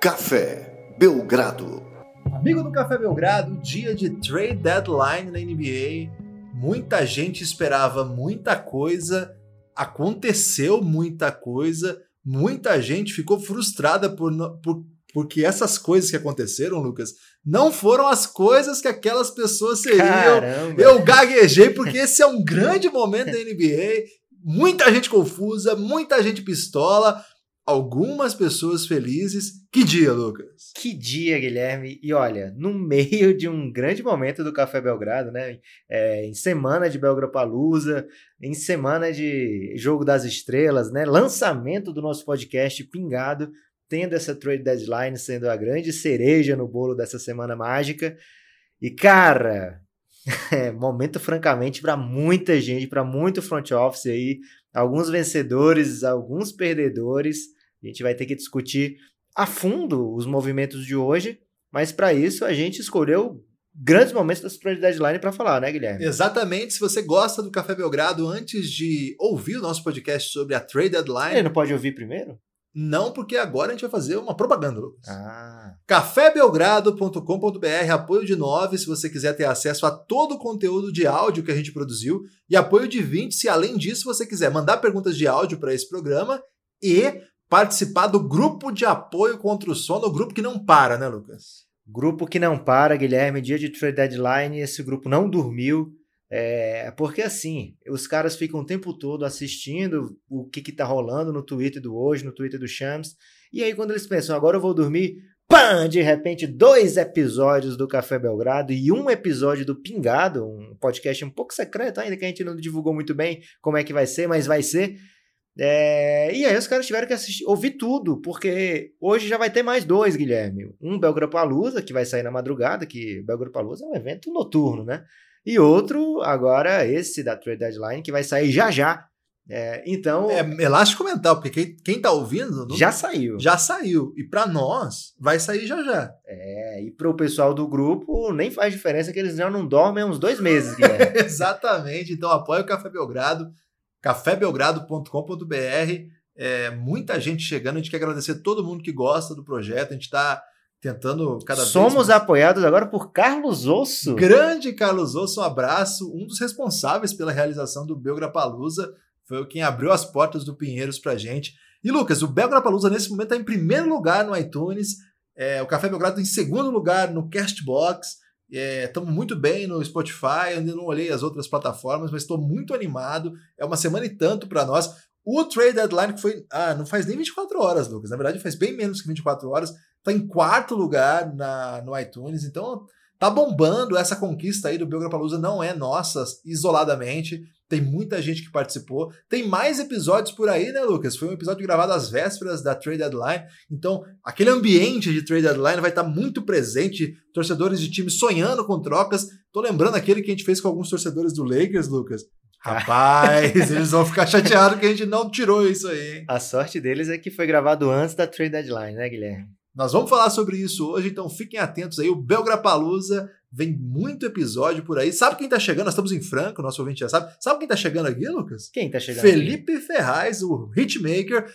Café Belgrado. Amigo do Café Belgrado, dia de trade deadline na NBA. Muita gente esperava muita coisa, aconteceu muita coisa, muita gente ficou frustrada por, por porque essas coisas que aconteceram, Lucas, não foram as coisas que aquelas pessoas seriam. Caramba. Eu gaguejei porque esse é um grande momento da NBA. Muita gente confusa, muita gente pistola, algumas pessoas felizes. Que dia, Lucas? Que dia, Guilherme. E olha, no meio de um grande momento do Café Belgrado, né? É, em semana de Belgrapalusa, em semana de Jogo das Estrelas, né? Lançamento do nosso podcast Pingado, tendo essa trade deadline sendo a grande cereja no bolo dessa semana mágica. E cara, é, momento francamente para muita gente, para muito front office aí, alguns vencedores, alguns perdedores. A gente vai ter que discutir a fundo os movimentos de hoje, mas para isso a gente escolheu grandes momentos dessa trade deadline para falar, né, Guilherme? Exatamente. Se você gosta do Café Belgrado, antes de ouvir o nosso podcast sobre a trade deadline, Ele não pode ouvir primeiro? não, porque agora a gente vai fazer uma propaganda, Lucas. Ah, cafébelgrado.com.br, apoio de 9 se você quiser ter acesso a todo o conteúdo de áudio que a gente produziu e apoio de 20 se além disso você quiser mandar perguntas de áudio para esse programa e participar do grupo de apoio contra o sono, o grupo que não para, né, Lucas? grupo que não para, Guilherme, dia de trade deadline, esse grupo não dormiu. É, porque assim, os caras ficam o tempo todo assistindo o que, que tá rolando no Twitter do hoje, no Twitter do Shams. E aí, quando eles pensam, agora eu vou dormir, pã! De repente, dois episódios do Café Belgrado e um episódio do Pingado, um podcast um pouco secreto ainda, que a gente não divulgou muito bem como é que vai ser, mas vai ser. É, e aí os caras tiveram que assistir, ouvir tudo, porque hoje já vai ter mais dois, Guilherme. Um Belgrapalusa, que vai sair na madrugada, que Belgrapalusa é um evento noturno, né? E outro, agora, esse da Trade Deadline, que vai sair já já. É, então, É elástico mental, porque quem, quem tá ouvindo não- já saiu. já saiu. E para nós, vai sair já já. É, e pro pessoal do grupo, nem faz diferença que eles já não dormem há uns dois meses, Guilherme. Exatamente. Então apoia o Café Belgrado, cafébelgrado.com.br. É, muita gente chegando, a gente quer agradecer todo mundo que gosta do projeto. A gente está tentando cada Somos vez mais. apoiados agora por Carlos Osso. Grande Carlos Osso, um abraço. Um dos responsáveis pela realização do Belgrapalusa foi quem abriu as portas do Pinheiros pra gente. E Lucas, o Belgrapalusa nesse momento está em primeiro lugar no iTunes, é, o Café Belgrado em segundo lugar no Castbox. Estamos muito bem no Spotify, ainda não olhei as outras plataformas, mas estou muito animado. É uma semana e tanto para nós. O Trade Deadline, que foi. Ah, não faz nem 24 horas, Lucas. Na verdade, faz bem menos que 24 horas. Está em quarto lugar na, no iTunes. Então, tá bombando essa conquista aí do Belgrapalusa. Não é nossa isoladamente. Tem muita gente que participou. Tem mais episódios por aí, né, Lucas? Foi um episódio gravado às vésperas da Trade Deadline. Então, aquele ambiente de Trade Deadline vai estar muito presente. Torcedores de time sonhando com trocas. Tô lembrando aquele que a gente fez com alguns torcedores do Lakers, Lucas. Rapaz, eles vão ficar chateados que a gente não tirou isso aí, hein? A sorte deles é que foi gravado antes da trade deadline, né, Guilherme? Nós vamos falar sobre isso hoje, então fiquem atentos aí. O Belgrapalusa vem muito episódio por aí. Sabe quem tá chegando? Nós estamos em Franco, nosso ouvinte já sabe. Sabe quem tá chegando aqui, Lucas? Quem tá chegando? Felipe Ferraz, o hitmaker.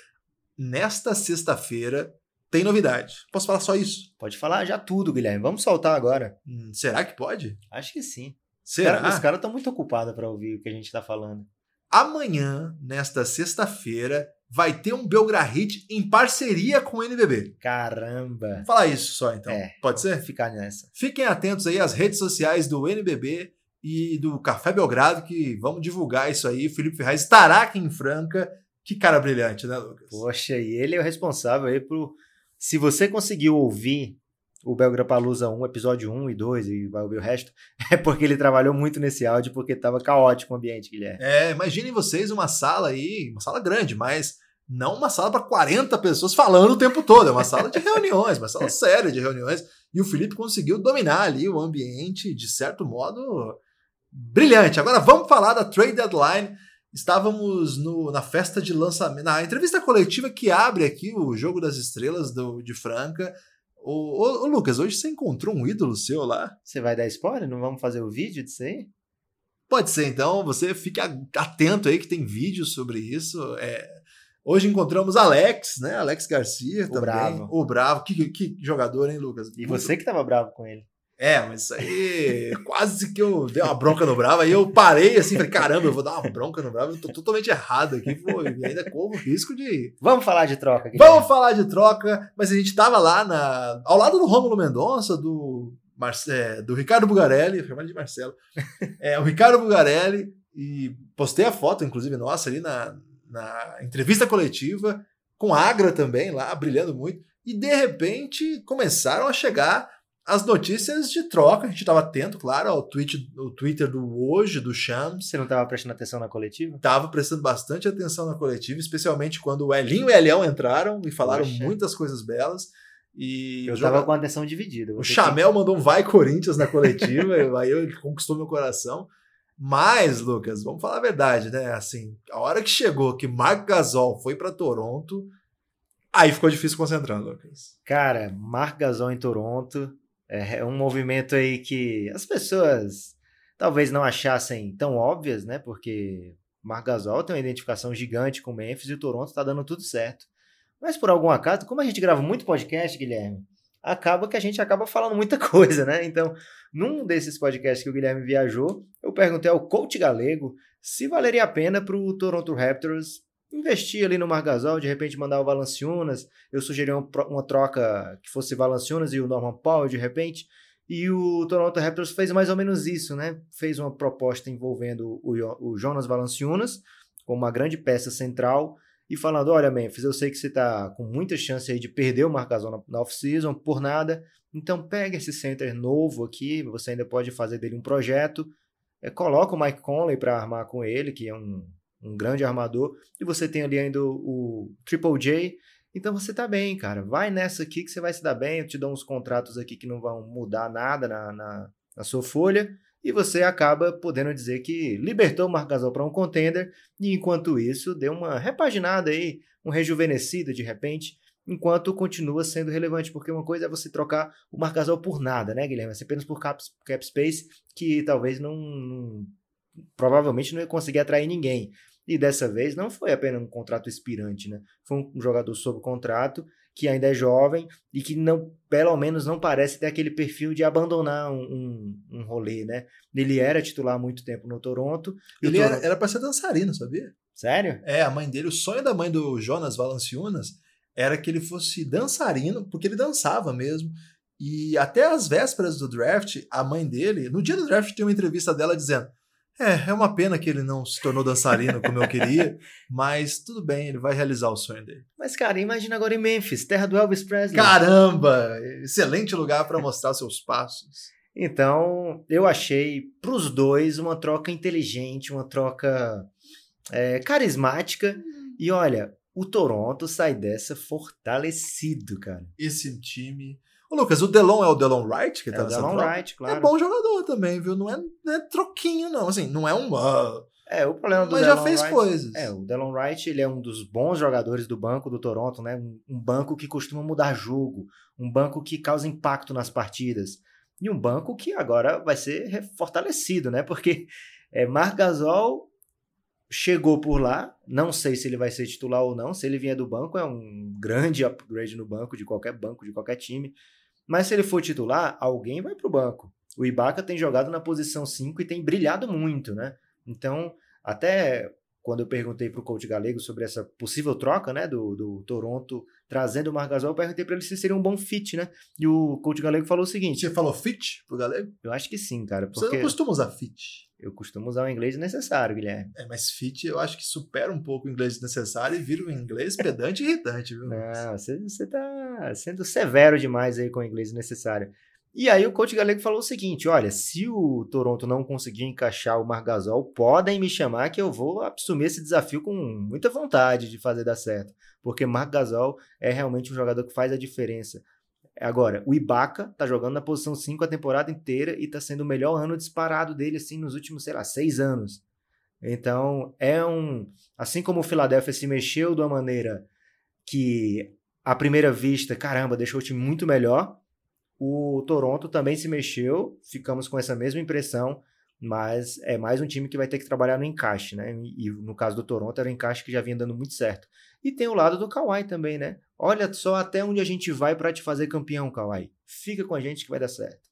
Nesta sexta-feira tem novidade. Posso falar só isso? aqui? Pode falar já tudo, Guilherme. Vamos soltar agora. Hum, será que pode? Acho que sim. Será? Cara, os caras estão muito ocupados para ouvir o que a gente tá falando. Amanhã, nesta sexta-feira, vai ter um Belgrahit em parceria com o NBB. Caramba. Falar isso só então. É. Pode ser? Ficar nessa. Fiquem atentos aí às redes sociais do NBB e do Café Belgrado, que vamos divulgar isso aí. O Felipe Ferraz estará aqui em Franca. Que cara brilhante, né, Lucas? Poxa, e ele é o responsável aí por. Se você conseguiu ouvir o Belgrapalusa 1, episódio 1 e 2, e vai ouvir o resto, é porque ele trabalhou muito nesse áudio, porque tava caótico o ambiente, Guilherme. É, imaginem vocês uma sala aí, uma sala grande, mas não uma sala para 40 pessoas falando o tempo todo. É uma sala de reuniões, uma sala séria de reuniões. E o Felipe conseguiu dominar ali o ambiente de certo modo brilhante. Agora vamos falar da trade deadline. Estávamos no- na festa de lançamento, na entrevista coletiva que abre aqui o Jogo das Estrelas do, de Franca. Ô, ô, ô, Lucas, hoje você encontrou um ídolo seu lá? Você vai dar spoiler? Não vamos fazer o vídeo disso aí? Pode ser, então, você fique atento aí que tem vídeo sobre isso. É, Hoje encontramos Alex, né? Alex Garcia O também. bravo. O Bravo. Que, que jogador, hein, Lucas? E Muito- você que tava bravo com ele. É, mas isso aí quase que eu dei uma bronca no Bravo. Aí eu parei assim, falei, caramba, eu vou dar uma bronca no Bravo. Eu tô totalmente errado aqui, pô, e ainda corro o risco de Vamos falar de troca, Guilherme. Vamos falar de troca, mas a gente tava lá na, ao lado do Rômulo Mendonça, do, Marce- é, do Ricardo Bugarelli, ele de Marcelo, é, o Ricardo Bugarelli, e postei a foto, inclusive, nossa, ali na, na entrevista coletiva, com a Agra também lá, brilhando muito, e de repente começaram a chegar as notícias de troca, a gente estava atento, claro, ao tweet, o Twitter do hoje, do Shams, Você não tava prestando atenção na coletiva? Tava prestando bastante atenção na coletiva, especialmente quando o Elinho e o Elião entraram e falaram Poxa. muitas coisas belas. E Eu o tava joga- com a atenção dividida. o Chamel mandou um vai Corinthians na coletiva, e aí ele conquistou meu coração. Mas, Lucas, vamos falar a verdade, né? Assim, a hora que chegou que Marc Gasol foi para Toronto, aí ficou difícil concentrar, Lucas. Cara, Marc Gasol em Toronto é é um movimento aí que as pessoas talvez não achassem tão óbvias, né? Porque Marc Gasol tem uma identificação gigante com o Memphis e o Toronto tá dando tudo certo. Mas por algum acaso, como a gente grava muito podcast, Guilherme, acaba que a gente acaba falando muita coisa, né? Então, num desses podcasts que o Guilherme viajou, eu perguntei ao coach galego se valeria a pena para o Toronto Raptors investir ali no Margasol, de repente mandar o Valanciunas. Eu sugeri uma, troca que fosse Valanciunas e o Norman Powell, de repente. E o Toronto Raptors fez mais ou menos isso, né? Fez uma proposta envolvendo o, Jo- o Jonas Valanciunas como uma grande peça central e falando, olha Memphis, eu sei que você está com muita chance aí de perder o Margasol na, na off-season por nada, então pega esse center novo aqui, você ainda pode fazer dele um projeto, é, coloca o Mike Conley para armar com ele, que é um, um grande armador, e você tem ali ainda o, o Triple J, então você tá bem, cara. Vai nessa aqui que você vai se dar bem. Eu te dou uns contratos aqui que não vão mudar nada na, na, na sua folha. E você acaba podendo dizer que libertou o Marc para um contender. E enquanto isso, deu uma repaginada aí, um rejuvenescido de repente. Enquanto continua sendo relevante, porque uma coisa é você trocar o Marc Gasol por nada, né, Guilherme? Assim, apenas por cap, cap space, que talvez não, não provavelmente não ia conseguir atrair ninguém. E dessa vez não foi apenas um contrato expirante, né? Foi um jogador sob contrato que ainda é jovem e que não, pelo menos não parece ter aquele perfil de abandonar um, um, um rolê, né? Ele era titular há muito tempo no Toronto. e Ele era, Toronto- era pra ser dançarino, sabia? Sério? É, a mãe dele, o sonho da mãe do Jonas Valanciunas era que ele fosse dançarino, porque ele dançava mesmo. E até as vésperas do draft, a mãe dele, no dia do draft, tem uma entrevista dela dizendo: É, é uma pena que ele não se tornou dançarino como eu queria, mas tudo bem, ele vai realizar o sonho dele. Mas, cara, imagina agora em Memphis, terra do Elvis Presley. Caramba! Excelente lugar para mostrar seus passos. Então, eu achei para os dois uma troca inteligente, uma troca é, carismática. E olha, o Toronto sai dessa fortalecido, cara. Esse time. Ô, Lucas, o Delon é o Delon Wright que É tá o nessa Delon troca? Wright, claro. É bom jogador também, viu? Não é, não é troquinho, não. Assim, não é um. ah, É, o problema do mas já Delon fez Wright- coisas. É, o Delon Wright, ele é um dos bons jogadores do banco do Toronto, né? Um, um banco que costuma mudar jogo, um banco que causa impacto nas partidas. E um banco que agora vai ser fortalecido, né? Porque é, Marc Gasol chegou por lá, não sei se ele vai ser titular ou não, se ele vier do banco é um grande upgrade no banco, de qualquer banco, de qualquer time. Mas se ele for titular, alguém vai pro banco. O Ibaka tem jogado na posição 5 e tem brilhado muito, né? Então, até quando eu perguntei para o coach galego sobre essa possível troca, né, do, do Toronto trazendo o Marc Gasol, eu perguntei para ele se seria um bom fit, né? E o coach galego falou o seguinte: Você falou fit pro galego? eu acho que sim, cara, Você porque não costuma usar fit. Eu costumo usar o inglês necessário, Guilherme. É, mas fit eu acho que supera um pouco o inglês necessário e vira um inglês pedante e irritante, viu? Não, você, você tá sendo severo demais aí com o inglês necessário. E aí o coach galego falou o seguinte, olha, se o Toronto não conseguir encaixar o Margasol, podem me chamar que eu vou assumir esse desafio com muita vontade de fazer dar certo. Porque Margasol é realmente um jogador que faz a diferença. Agora, o Ibaka tá jogando na posição 5 a temporada inteira e tá sendo o melhor ano disparado dele, assim, nos últimos, sei lá, seis anos. Então, é um... Assim como o Philadelphia se mexeu de uma maneira que, à primeira vista, caramba, deixou o time muito melhor, o Toronto também se mexeu, ficamos com essa mesma impressão, mas é mais um time que vai ter que trabalhar no encaixe, né? E no caso do Toronto era um encaixe que já vinha dando muito certo. E tem o lado do Kawhi também, né? Olha só até onde a gente vai para te fazer campeão, Kawhi. Fica com a gente que vai dar certo.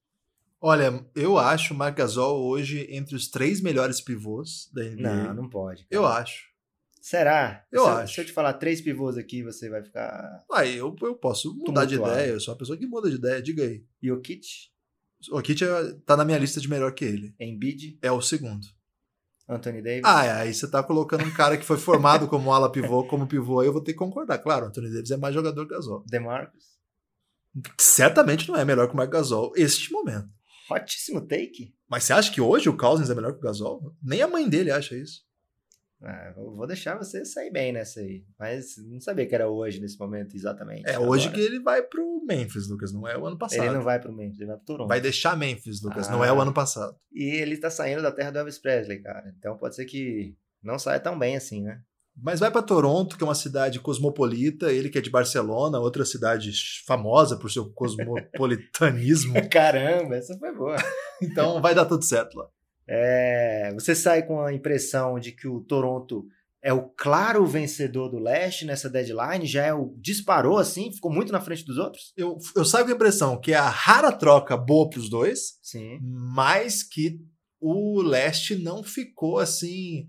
Olha, eu acho o Marc Gasol hoje entre os três melhores pivôs da NBA. Não, não pode. Eu acho. Será? Eu se, acho. Se eu te falar três pivôs aqui, você vai ficar. Ah, eu, eu posso mudar de ideia. Eu sou uma pessoa que muda de ideia. Diga aí. Jokic, O Kit é- tá na minha lista de melhor que ele. Embiid, É o segundo. Anthony Davis. Ah, é, aí você tá colocando um cara que foi formado como ala pivô, como pivô, aí eu vou ter que concordar. Claro, Anthony Davis é mais jogador que Gasol. DeMarcus. Certamente não é melhor que o Marc Gasol este momento. Ótimo take. Mas você acha que hoje o Cousins é melhor que o Gasol? Nem a mãe dele acha isso. Ah, vou deixar você sair bem nessa aí. Mas não sabia que era hoje, nesse momento, exatamente. É hoje agora. que ele vai pro Memphis, Lucas, não é o ano passado. Ele não vai pro Memphis, ele vai pro Toronto. Vai deixar Memphis, Lucas, Ah. não é o ano passado. E ele tá saindo da terra do Elvis Presley, cara. Então pode ser que não saia tão bem assim, né? Mas vai para Toronto, que é uma cidade cosmopolita, ele que é de Barcelona, outra cidade famosa por seu cosmopolitanismo. Caramba, essa foi boa. então vai dar tudo certo lá. É, você sai com a impressão de que o Toronto é o claro vencedor do leste nessa deadline, já é o disparou assim, ficou muito na frente dos outros? Eu, eu saio com a impressão que é a rara troca boa pros dois, Sim. mas que o leste não ficou assim.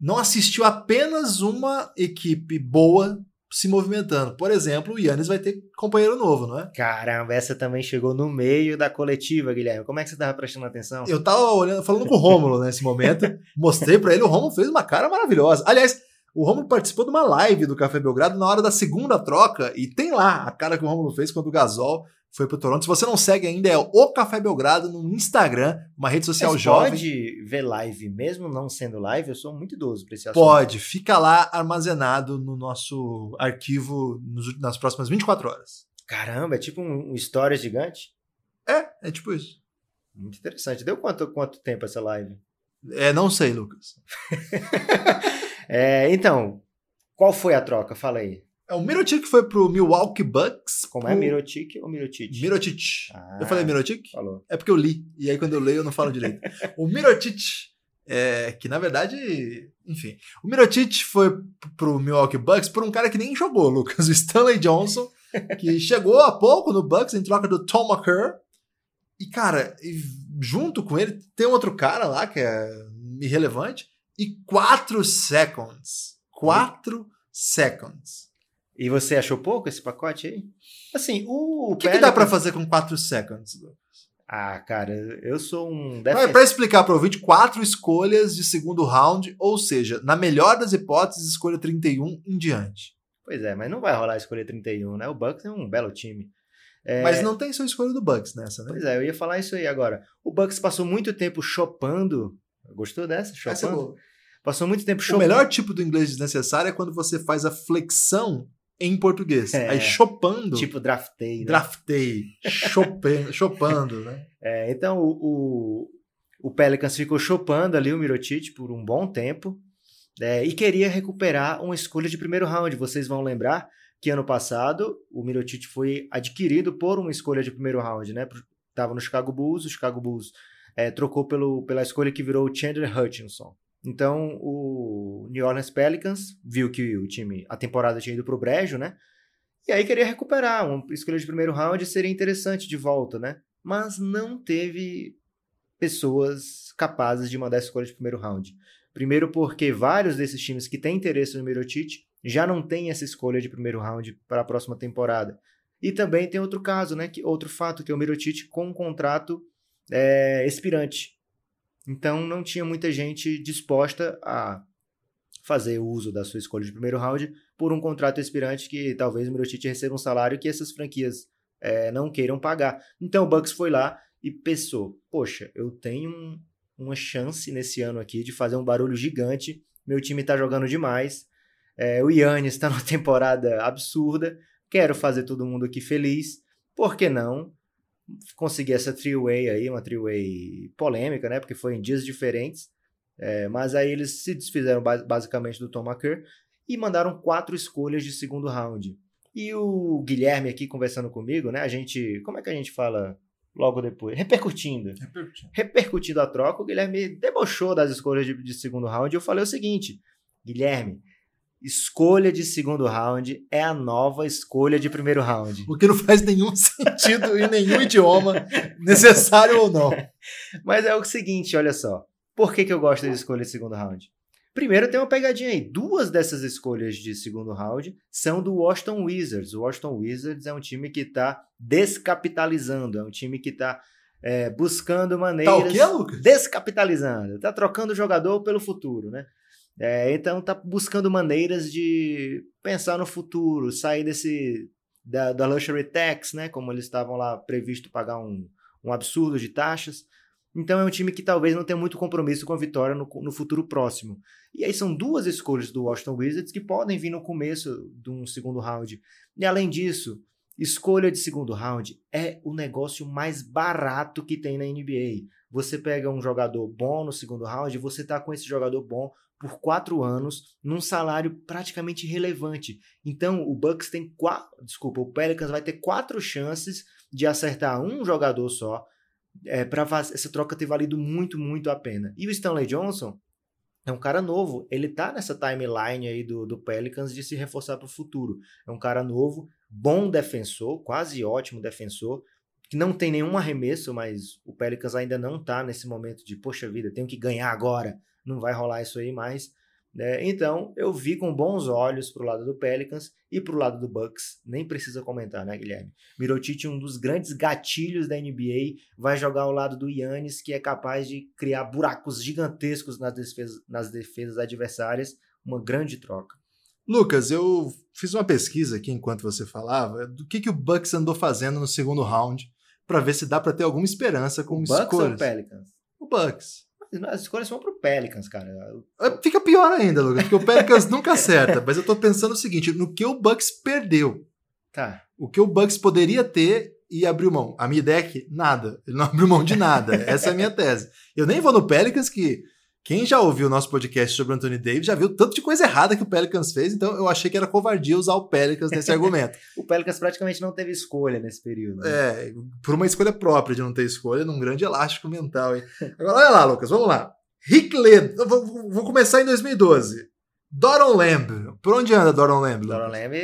Não assistiu apenas uma equipe boa se movimentando. Por exemplo, o Yannis vai ter companheiro novo, não é? Caramba, essa também chegou no meio da coletiva, Guilherme. Como é que você tava prestando atenção? Eu tava olhando, falando com o Rômulo nesse momento, mostrei pra ele, o Rômulo fez uma cara maravilhosa. Aliás, o Rômulo participou de uma live do Café Belgrado na hora da segunda troca e tem lá a cara que o Rômulo fez quando o Gasol foi pro Toronto. Se você não segue ainda, é o Café Belgrado no Instagram, uma rede social Mas jovem. pode ver live, mesmo não sendo live? Eu sou muito idoso pra esse assunto. Pode, fica lá armazenado no nosso arquivo nos- nas próximas 24 horas. Caramba, é tipo um, um story gigante? É, é tipo isso. Muito interessante. Deu quanto, quanto tempo essa live? É, não sei, Lucas. É, então, qual foi a troca? Fala aí. É o Mirotic foi pro Milwaukee Bucks. Como é pro- Mirotic ou Mirotic? Mirotic. Ah, Eu falei Mirotic? Falou. É porque eu li. E aí, quando eu leio, eu não falo direito. o Mirotic, é, que na verdade, enfim. O Mirotic foi pro Milwaukee Bucks por um cara que nem jogou, Lucas. O Stanley Johnson, que chegou há pouco no Bucks em troca do Tom McCurr. E, cara, junto com ele tem outro cara lá que é irrelevante. E quatro seconds. Quatro seconds. E você achou pouco esse pacote aí? Assim, o. O que, que dá pra fazer com quatro seconds? Lucas? Ah, cara, eu sou um Para defensor. explicar para o ouvinte, quatro escolhas de segundo round, ou seja, na melhor das hipóteses, escolha 31 em diante. Pois é, mas não vai rolar escolher 31, né? O Bucks é um belo time. É, Mas não tem sua escolha do Bucks nessa, né? Pois é, eu ia falar isso aí agora. O Bucks passou muito tempo chopando. Gostou dessa? Essa é Chopando? boa. Passou muito tempo O chopando. melhor tipo do inglês desnecessário é quando você faz a flexão em português. É. Aí chopando, Tipo draftei, né? draftei, chope- chopando, né? É, então o, o, o Pelicans ficou chopando ali o Mirotic por um bom tempo é, e queria recuperar uma escolha de primeiro round. Vocês vão lembrar que ano passado o Mirotic foi adquirido por uma escolha de primeiro round, né? Tava no Chicago Bulls, o Chicago Bulls é, trocou pelo, pela escolha que virou o Chandler Hutchinson. Então o New Orleans Pelicans viu que o time, a temporada tinha ido pro brejo, né? E aí queria recuperar uma escolha de primeiro round seria interessante de volta, né? Mas não teve pessoas capazes de mandar escolha de primeiro round. Primeiro porque vários desses times que têm interesse no Mirotic já não têm essa escolha de primeiro round para a próxima temporada. E também tem outro caso, né? Que, outro fato, que é o Mirotic com um contrato é, expirante. Então não tinha muita gente disposta a fazer uso da sua escolha de primeiro round por um contrato expirante que talvez o Mirotic receba um salário que essas franquias é, não queiram pagar. Então o Bucks foi lá e pensou: poxa, eu tenho um, uma chance nesse ano aqui de fazer um barulho gigante. Meu time tá jogando demais. É, o Yannis está numa temporada absurda. Quero fazer todo mundo aqui feliz. Por que não? Conseguir essa three-way aí, uma three-way polêmica, né? Porque foi em dias diferentes. É, mas aí eles se desfizeram basicamente do Tom McCurr e mandaram quatro escolhas de segundo round. E o Guilherme aqui conversando comigo, né? A gente. Como é que a gente fala logo depois, repercutindo, Repercutindo. repercutindo a troca, o Guilherme debochou das escolhas de, de segundo round e eu falei o seguinte, Guilherme, escolha de segundo round é a nova escolha de primeiro round. O que não faz nenhum sentido em nenhum idioma, necessário ou não. Mas é o seguinte, olha só. Por que, que eu gosto de escolha de segundo round? Primeiro tem uma pegadinha aí. Duas dessas escolhas de segundo round são do Washington Wizards. O Washington Wizards é um time que está descapitalizando, é um time que está é, buscando maneiras. Tá o quê, Lucas? Descapitalizando. Está trocando o jogador pelo futuro, né? É, então tá buscando maneiras de pensar no futuro, sair desse da, da luxury tax, né? Como eles estavam lá previsto pagar um, um absurdo de taxas. Então é um time que talvez não tenha muito compromisso com a vitória no, no futuro próximo. E aí são duas escolhas do Washington Wizards que podem vir no começo de um segundo round. E além disso, escolha de segundo round é o negócio mais barato que tem na NBA. Você pega um jogador bom no segundo round, você tá com esse jogador bom por quatro anos num salário praticamente irrelevante. Então o Bucks tem quatro, desculpa, o Pelicans vai ter quatro chances de acertar um jogador só é, para essa troca ter valido muito, muito a pena. E o Stanley Johnson é um cara novo, ele tá nessa timeline aí do, do Pelicans de se reforçar para o futuro. É um cara novo, bom defensor, quase ótimo defensor, que não tem nenhum arremesso, mas o Pelicans ainda não tá nesse momento de, poxa vida, tenho que ganhar agora, não vai rolar isso aí mais. Né? Então, eu vi com bons olhos pro lado do Pelicans e pro lado do Bucks. Nem precisa comentar, né, Guilherme? Mirotic, um dos grandes gatilhos da NBA, vai jogar ao lado do Yannis, que é capaz de criar buracos gigantescos nas defesas, nas defesas adversárias. Uma grande troca. Lucas, eu fiz uma pesquisa aqui enquanto você falava do que, que o Bucks andou fazendo no segundo round para ver se dá para ter alguma esperança com o escolhas. Bucks ou o Pelicans? O Bucks. As escolhas vão pro Pelicans, cara. Fica pior ainda, Lucas, porque o Pelicans nunca acerta. Mas eu tô pensando o seguinte: no que o Bucks perdeu. Tá. O que o Bucks poderia ter e abriu mão. A minha ideia é que nada. Ele não abriu mão de nada. Essa é a minha tese. Eu nem vou no Pelicans, que quem já ouviu o nosso podcast sobre o Anthony Davis já viu tanto de coisa errada que o Pelicans fez, então eu achei que era covardia usar o Pelicans nesse argumento. o Pelicans praticamente não teve escolha nesse período. Né? É, por uma escolha própria de não ter escolha, num grande elástico mental. Hein? Agora, olha lá, Lucas, vamos lá. Rick Led, vou, vou, começar em 2012. Doron Lamb. Por onde anda Doron Lamb? Doron Lamb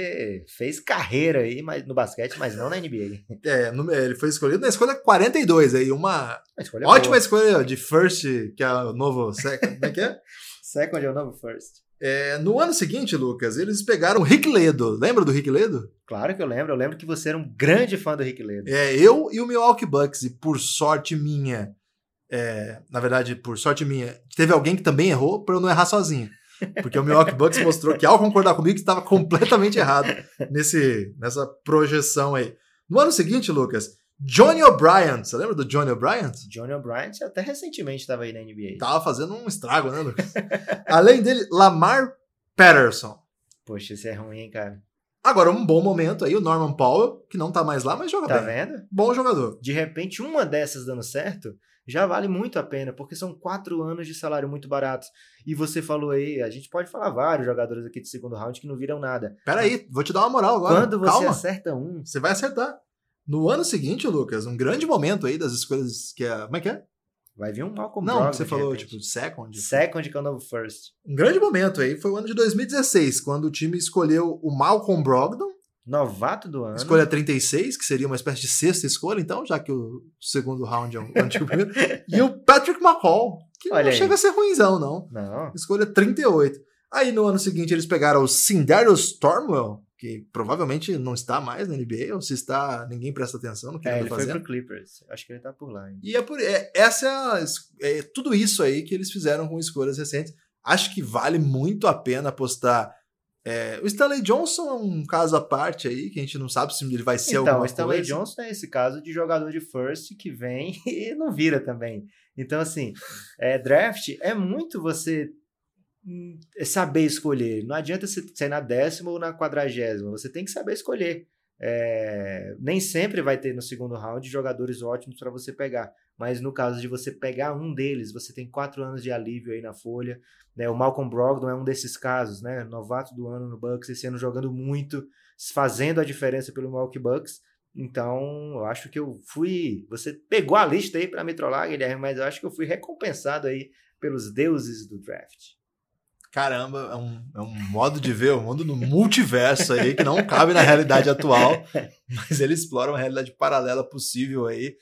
fez carreira aí no basquete, mas não na NBA. É, ele foi escolhido na escolha 42 aí, uma escolha ótima boa. escolha de first, que é o novo second, como é que é? second é o novo first. É, no ano seguinte, Lucas, eles pegaram o Rick Ledo. Lembra do Rick Ledo? Claro que eu lembro. Eu lembro que você era um grande fã do Rick Ledo. É, eu e o Milwaukee Bucks. E por sorte minha, é, na verdade, por sorte minha, teve alguém que também errou para eu não errar sozinho. Porque o Milwaukee Bucks mostrou que, ao concordar comigo, estava completamente errado nesse, nessa projeção aí. No ano seguinte, Lucas, Johnny O'Brien. Você lembra do Johnny O'Brien? Johnny O'Brien até recentemente estava aí na NBA. Tava fazendo um estrago, né, Lucas? Além dele, Lamar Patterson. Poxa, esse é ruim, hein, cara. Agora, um bom momento aí, o Norman Powell, que não tá mais lá, mas joga tá bem. Tá vendo? Bom jogador. De repente, uma dessas dando certo, já vale muito a pena, porque são quatro anos de salário muito baratos. E você falou aí, a gente pode falar vários jogadores aqui de segundo round que não viram nada. Peraí, vou te dar uma moral agora. Quando você Calma. acerta um. Você vai acertar. No ano seguinte, Lucas, um grande momento aí das escolhas que é. Como é que é? Vai vir um Malcolm Não, Brogdon, você falou, tipo, second. Second, que é o novo first. Um grande momento aí foi o ano de 2016, quando o time escolheu o Malcolm Brogdon. Novato do ano. Escolha 36, que seria uma espécie de sexta escolha, então, já que o segundo round é o antigo primeiro. e o Patrick McCall, que Olha não aí. chega a ser ruimzão, não. Não. Escolha 38. Aí no ano seguinte eles pegaram o Cinderio Stormwell, que provavelmente não está mais na NBA, ou se está, ninguém presta atenção no que é, ele está fazendo. ele foi pro Clippers. Acho que ele tá por lá. E é por é, essa é, é tudo isso aí que eles fizeram com escolhas recentes. Acho que vale muito a pena apostar. É, o Stanley Johnson é um caso à parte aí, que a gente não sabe se ele vai ser então, alguma o Stanley coisa. Johnson é esse caso de jogador de first que vem e não vira também. Então, assim, é, draft é muito você é saber escolher. Não adianta você sair na décima ou na quadragésima. Você tem que saber escolher. É, nem sempre vai ter no segundo round jogadores ótimos para você pegar. Mas no caso de você pegar um deles, você tem quatro anos de alívio aí na folha. Né? O Malcolm Brogdon é um desses casos, né? Novato do ano no Bucks, esse ano jogando muito, fazendo a diferença pelo Milwaukee Bucks. Então, eu acho que eu fui. Você pegou a lista aí para me trollar, Guilherme, mas eu acho que eu fui recompensado aí pelos deuses do draft. Caramba, é um, é um modo de ver o mundo no multiverso aí que não cabe na realidade atual, mas ele explora uma realidade paralela possível aí.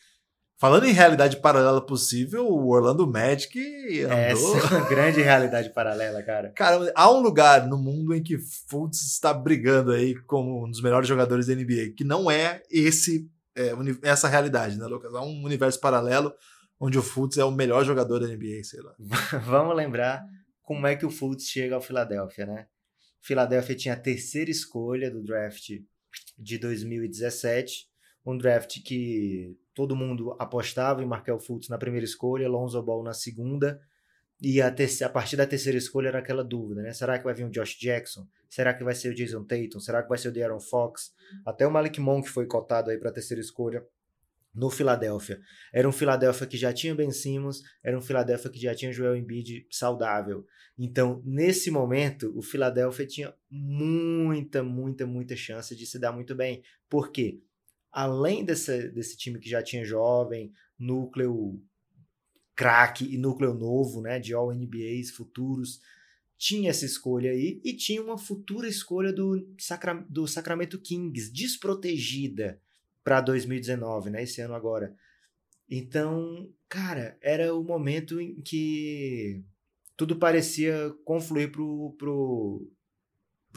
Falando em realidade paralela possível, o Orlando Magic andou... Essa é uma grande realidade paralela, cara. Cara, há um lugar no mundo em que Fultz está brigando aí como um dos melhores jogadores da NBA, que não é esse é, essa realidade, né, Lucas? Há um universo paralelo onde o Fultz é o melhor jogador da NBA, sei lá. Vamos lembrar como é que o Fultz chega ao Philadelphia, né? Philadelphia tinha a terceira escolha do draft de 2017, um draft que todo mundo apostava em Markel Fultz na primeira escolha, Lonzo Ball na segunda, e a, terceira, a partir da terceira escolha era aquela dúvida, né? Será que vai vir o Josh Jackson? Será que vai ser o Jason Tatum? Será que vai ser o De'Aaron Fox? Até o Malik Monk foi cotado aí para a terceira escolha no Philadelphia. Era um Philadelphia que já tinha Ben Simmons, era um Philadelphia que já tinha Joel Embiid saudável. Então, nesse momento, o Philadelphia tinha muita, muita, muita chance de se dar muito bem. Por quê? Além desse, desse time que já tinha jovem, núcleo craque e núcleo novo, né, de All NBAs futuros, tinha essa escolha aí e tinha uma futura escolha do, Sacra, do Sacramento Kings desprotegida para 2019, né, esse ano agora. Então, cara, era o momento em que tudo parecia confluir pro, pro,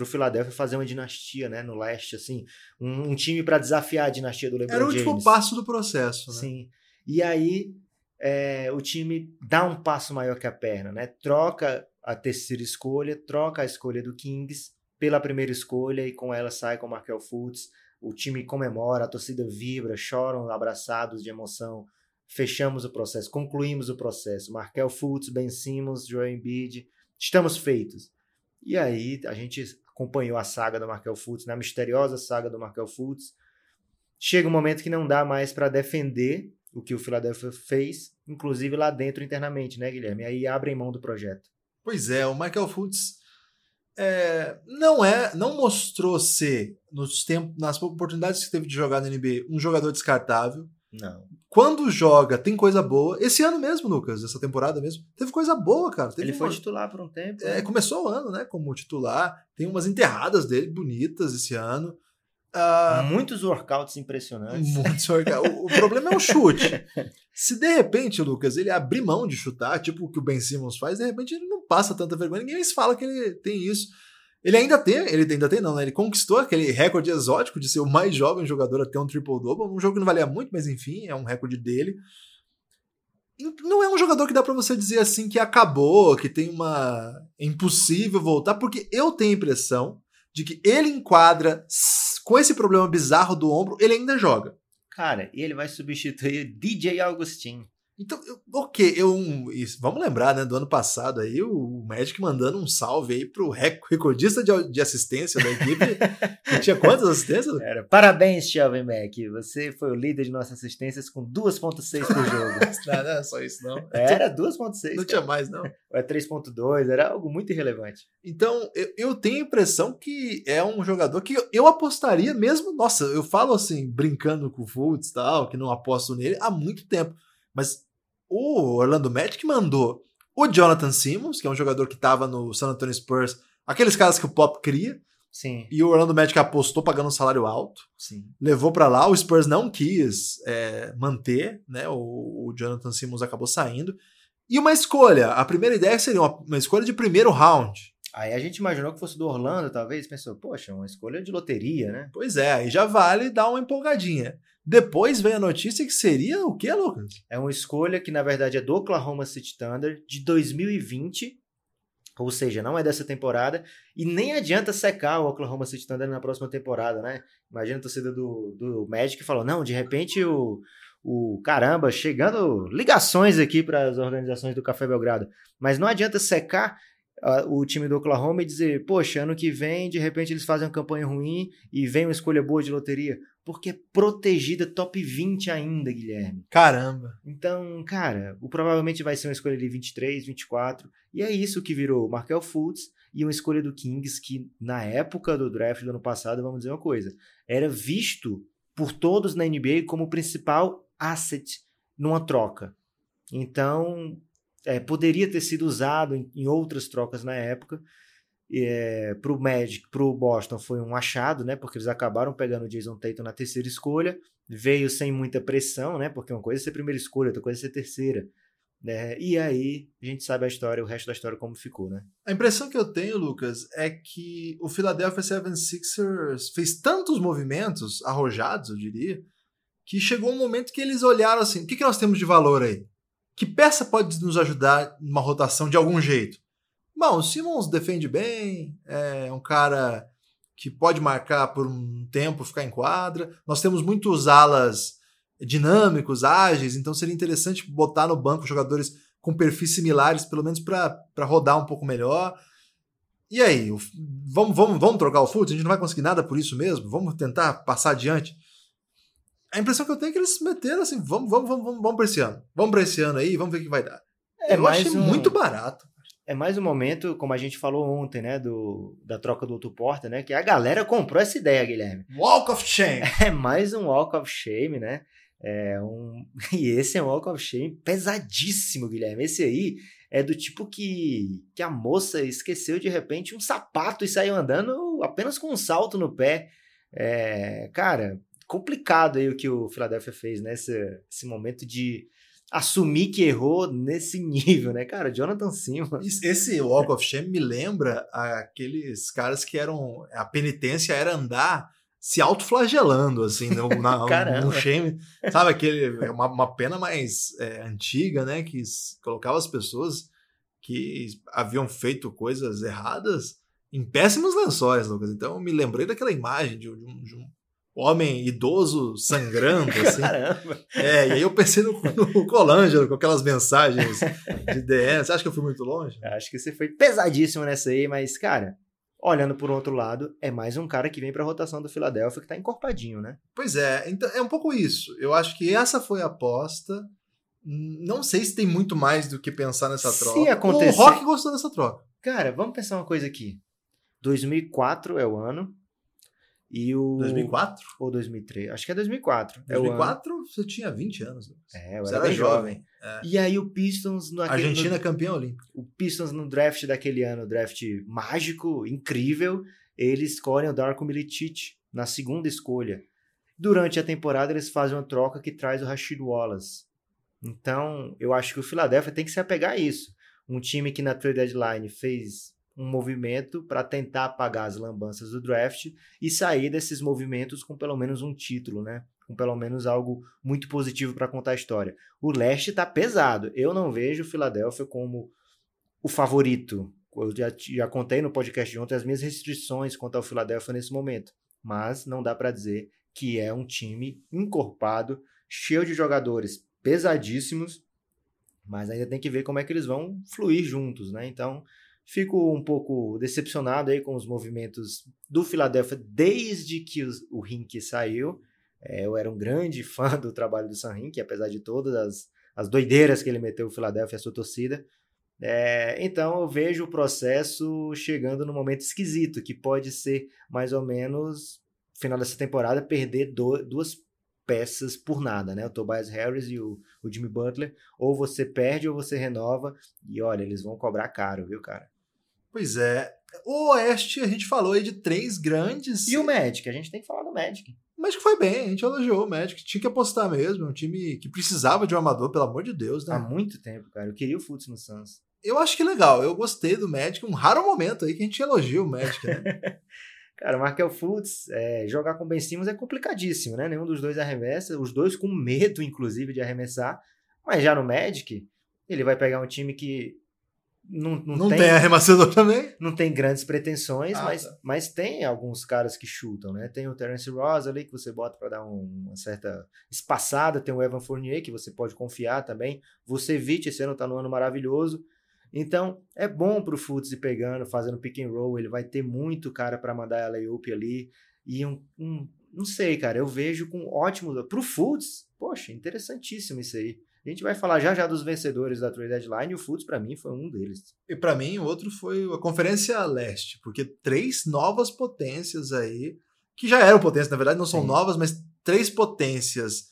pro Philadelphia fazer uma dinastia, né, no leste, assim, um, um time para desafiar a dinastia do LeBron Era o James. último passo do processo, né? Sim. E aí é, o time dá um passo maior que a perna, né? Troca a terceira escolha, troca a escolha do Kings pela primeira escolha e com ela sai com o Markel Fultz. O time comemora, a torcida vibra, choram abraçados de emoção. Fechamos o processo, concluímos o processo. Markel Fultz, Ben Simmons, Joel Embiid, estamos feitos. E aí a gente acompanhou a saga do Markel Fultz, na né? misteriosa saga do Markel Fultz. Chega um momento que não dá mais para defender o que o Philadelphia fez, inclusive lá dentro internamente, né, Guilherme? Aí abrem mão do projeto. Pois é, o Michael Fultz é, não é, não mostrou ser nos tempos, nas oportunidades que teve de jogar na NBA, um jogador descartável. Não. Quando joga, tem coisa boa. Esse ano mesmo, Lucas, essa temporada mesmo, teve coisa boa, cara. Teve Ele uma... foi titular por um tempo. É, né? começou o ano, né, como titular. Tem umas enterradas dele bonitas esse ano. Ah, Muitos workouts impressionantes. Muito sorteado. O, o problema é o chute. Se de repente, Lucas, ele abrir mão de chutar, tipo o que o Ben Simmons faz, de repente ele não passa tanta vergonha. Ninguém mais fala que ele tem isso. Ele ainda tem, ele ainda tem, não, né? Ele conquistou aquele recorde exótico de ser o mais jovem jogador a ter um triple-double. Um jogo que não valia muito, mas enfim, é um recorde dele. Não é um jogador que dá pra você dizer assim que acabou, que tem uma. É impossível voltar, porque eu tenho a impressão de que ele enquadra com esse problema bizarro do ombro, ele ainda joga. Cara, e ele vai substituir DJ Augustin. Então, eu- ok, eu, isso, vamos lembrar, né, do ano passado aí, o Magic mandando um salve aí pro rec- recordista de, de assistência da equipe. que tinha quantas assistências? Era, Parabéns, Shelvin Mack. Você foi o líder de nossas assistências com 2.6 por jogo. Não, não é só isso, não. Era 2.6. Não tinha mais, não. Ou é 3.2, era algo muito irrelevante. Então, eu, eu tenho a impressão que é um jogador que eu, eu apostaria mesmo. Nossa, eu falo assim, brincando com o Fultz e tal, que não aposto nele há muito tempo. Mas o Orlando Magic mandou o Jonathan Simmons, que é um jogador que estava no San Antonio Spurs, aqueles caras que o Pop cria, Sim, e o Orlando Magic apostou pagando um salário alto, sim. levou para lá, o Spurs não quis é, manter, né? O, o Jonathan Simmons acabou saindo. E uma escolha, a primeira ideia seria uma, uma escolha de primeiro round. Aí a gente imaginou que fosse do Orlando, talvez, pensou, poxa, uma escolha de loteria, né? Pois é, aí já vale dar uma empolgadinha. Depois vem a notícia que seria o que, Lucas? É uma escolha que, na verdade, é do Oklahoma City Thunder de 2020, ou seja, não é dessa temporada, e nem adianta secar o Oklahoma City Thunder na próxima temporada, né? Imagina a torcida do, do Magic que falou, não, de repente o, o caramba, chegando ligações aqui para as organizações do Café Belgrado, mas não adianta secar o time do Oklahoma e dizer, poxa, ano que vem, de repente eles fazem uma campanha ruim e vem uma escolha boa de loteria, porque é protegida top 20 ainda, Guilherme. Caramba. Então, cara, o provavelmente vai ser uma escolha de 23, 24. E é isso que virou o Markel Fultz e uma escolha do Kings que, na época do draft do ano passado, vamos dizer uma coisa, era visto por todos na NBA como principal asset numa troca. Então, é, poderia ter sido usado em, em outras trocas na época. É, para o Magic, para o Boston foi um achado, né? Porque eles acabaram pegando o Jason Tatum na terceira escolha, veio sem muita pressão, né? Porque uma coisa é ser primeira escolha, outra coisa é ser terceira. Né? E aí a gente sabe a história, o resto da história como ficou, né? A impressão que eu tenho, Lucas, é que o Philadelphia 76ers fez tantos movimentos arrojados, eu diria, que chegou um momento que eles olharam assim: o que, que nós temos de valor aí? Que peça pode nos ajudar numa rotação de algum jeito? Bom, o Simmons defende bem, é um cara que pode marcar por um tempo, ficar em quadra. Nós temos muitos alas dinâmicos, ágeis, então seria interessante botar no banco jogadores com perfis similares, pelo menos para rodar um pouco melhor. E aí, vamos, vamos, vamos trocar o Fultz? A gente não vai conseguir nada por isso mesmo? Vamos tentar passar adiante? A impressão que eu tenho é que eles meteram assim, vamos, vamos, vamos, vamos, vamos para esse ano. Vamos para esse ano aí, vamos ver o que vai dar. É eu achei um, muito barato. É mais um momento, como a gente falou ontem, né, do, da troca do outro porta, né, que a galera comprou essa ideia, Guilherme. Walk of Shame. É mais um Walk of Shame, né? É um... E esse é um Walk of Shame pesadíssimo, Guilherme. Esse aí é do tipo que, que a moça esqueceu de repente um sapato e saiu andando apenas com um salto no pé. É, cara, complicado aí o que o Philadelphia fez nesse né? esse momento de assumir que errou nesse nível, né, cara? Jonathan Simmons. Esse Walk of Shame me lembra aqueles caras que eram. A penitência era andar se autoflagelando, assim, no, na, no shame. Sabe, aquele, uma, uma pena mais é, antiga, né? Que colocava as pessoas que haviam feito coisas erradas em péssimos lençóis, Lucas. Então eu me lembrei daquela imagem de, de, um, de um, homem idoso sangrando, assim. Caramba! É, e aí eu pensei no, no Colangelo, com aquelas mensagens de DM. Você acha que eu fui muito longe? Acho que você foi pesadíssimo nessa aí, mas, cara, Olhando por outro lado, é mais um cara que vem para a rotação do Philadelphia que está encorpadinho, né? Pois é, então é um pouco isso. Eu acho que essa foi a aposta. Não sei se tem muito mais do que pensar nessa se troca. Acontecer... O Rock gostou dessa troca. Cara, vamos pensar uma coisa aqui. 2004 é o ano. E o... 2004? Ou 2003? Acho que é 2004. 2004 é você tinha 20 anos. É, eu você era, era jovem. jovem. É. E aí o Pistons... No, Argentina no, campeão olímpico. O Pistons no draft daquele ano, draft mágico, incrível, eles escolhem o Darko Milicic na segunda escolha. Durante a temporada eles fazem uma troca que traz o Rashid Wallace. Então, eu acho que o Philadelphia tem que se apegar a isso. Um time que na trade deadline fez um movimento para tentar apagar as lambanças do draft e sair desses movimentos com pelo menos um título, né? Com pelo menos algo muito positivo para contar a história. O leste está pesado. Eu não vejo o Philadelphia como o favorito. Eu já, já contei no podcast de ontem as minhas restrições quanto ao Philadelphia nesse momento. Mas não dá para dizer que é um time encorpado, cheio de jogadores pesadíssimos, mas ainda tem que ver como é que eles vão fluir juntos, né? Então, Fico um pouco decepcionado aí com os movimentos do Philadelphia desde que o Rink saiu. É, eu era um grande fã do trabalho do Sam Rink, apesar de todas as, as doideiras que ele meteu o Philadelphia e a sua torcida. É, então eu vejo o processo chegando num momento esquisito, que pode ser mais ou menos, final dessa temporada, perder do, duas peças por nada, né? O Tobias Harris e o, o Jimmy Butler. Ou você perde ou você renova. E olha, eles vão cobrar caro, viu, cara? Pois é. O Oeste, a gente falou aí de três grandes. E o Magic? A gente tem que falar do Magic. O Magic foi bem, a gente elogiou o Magic. Tinha que apostar mesmo. Um time que precisava de um amador, pelo amor de Deus, né? Há muito tempo, cara. Eu queria o Futs no Suns. Eu acho que legal. Eu gostei do Magic. Um raro momento aí que a gente elogia o Magic, né? Cara, o Markel Fultz, é, jogar com Ben Simmons é complicadíssimo, né? Nenhum dos dois arremessa, os dois com medo, inclusive, de arremessar. Mas já no Magic, ele vai pegar um time que não, não, não tem, tem arremessador também. Não tem grandes pretensões, ah, mas, tá. mas tem alguns caras que chutam, né? Tem o Terence Ross ali que você bota para dar um, uma certa espaçada, tem o Evan Fournier que você pode confiar também. Você Vucevic esse ano tá no ano maravilhoso. Então, é bom pro Futs ir pegando, fazendo pick and roll, ele vai ter muito cara para mandar a layup ali. E um, um, não sei, cara, eu vejo com ótimo. Pro Futs, poxa, interessantíssimo isso aí. A gente vai falar já já dos vencedores da trade deadline e o Futs para mim foi um deles. E para mim o outro foi a Conferência Leste, porque três novas potências aí que já eram potências, na verdade não são Sim. novas, mas três potências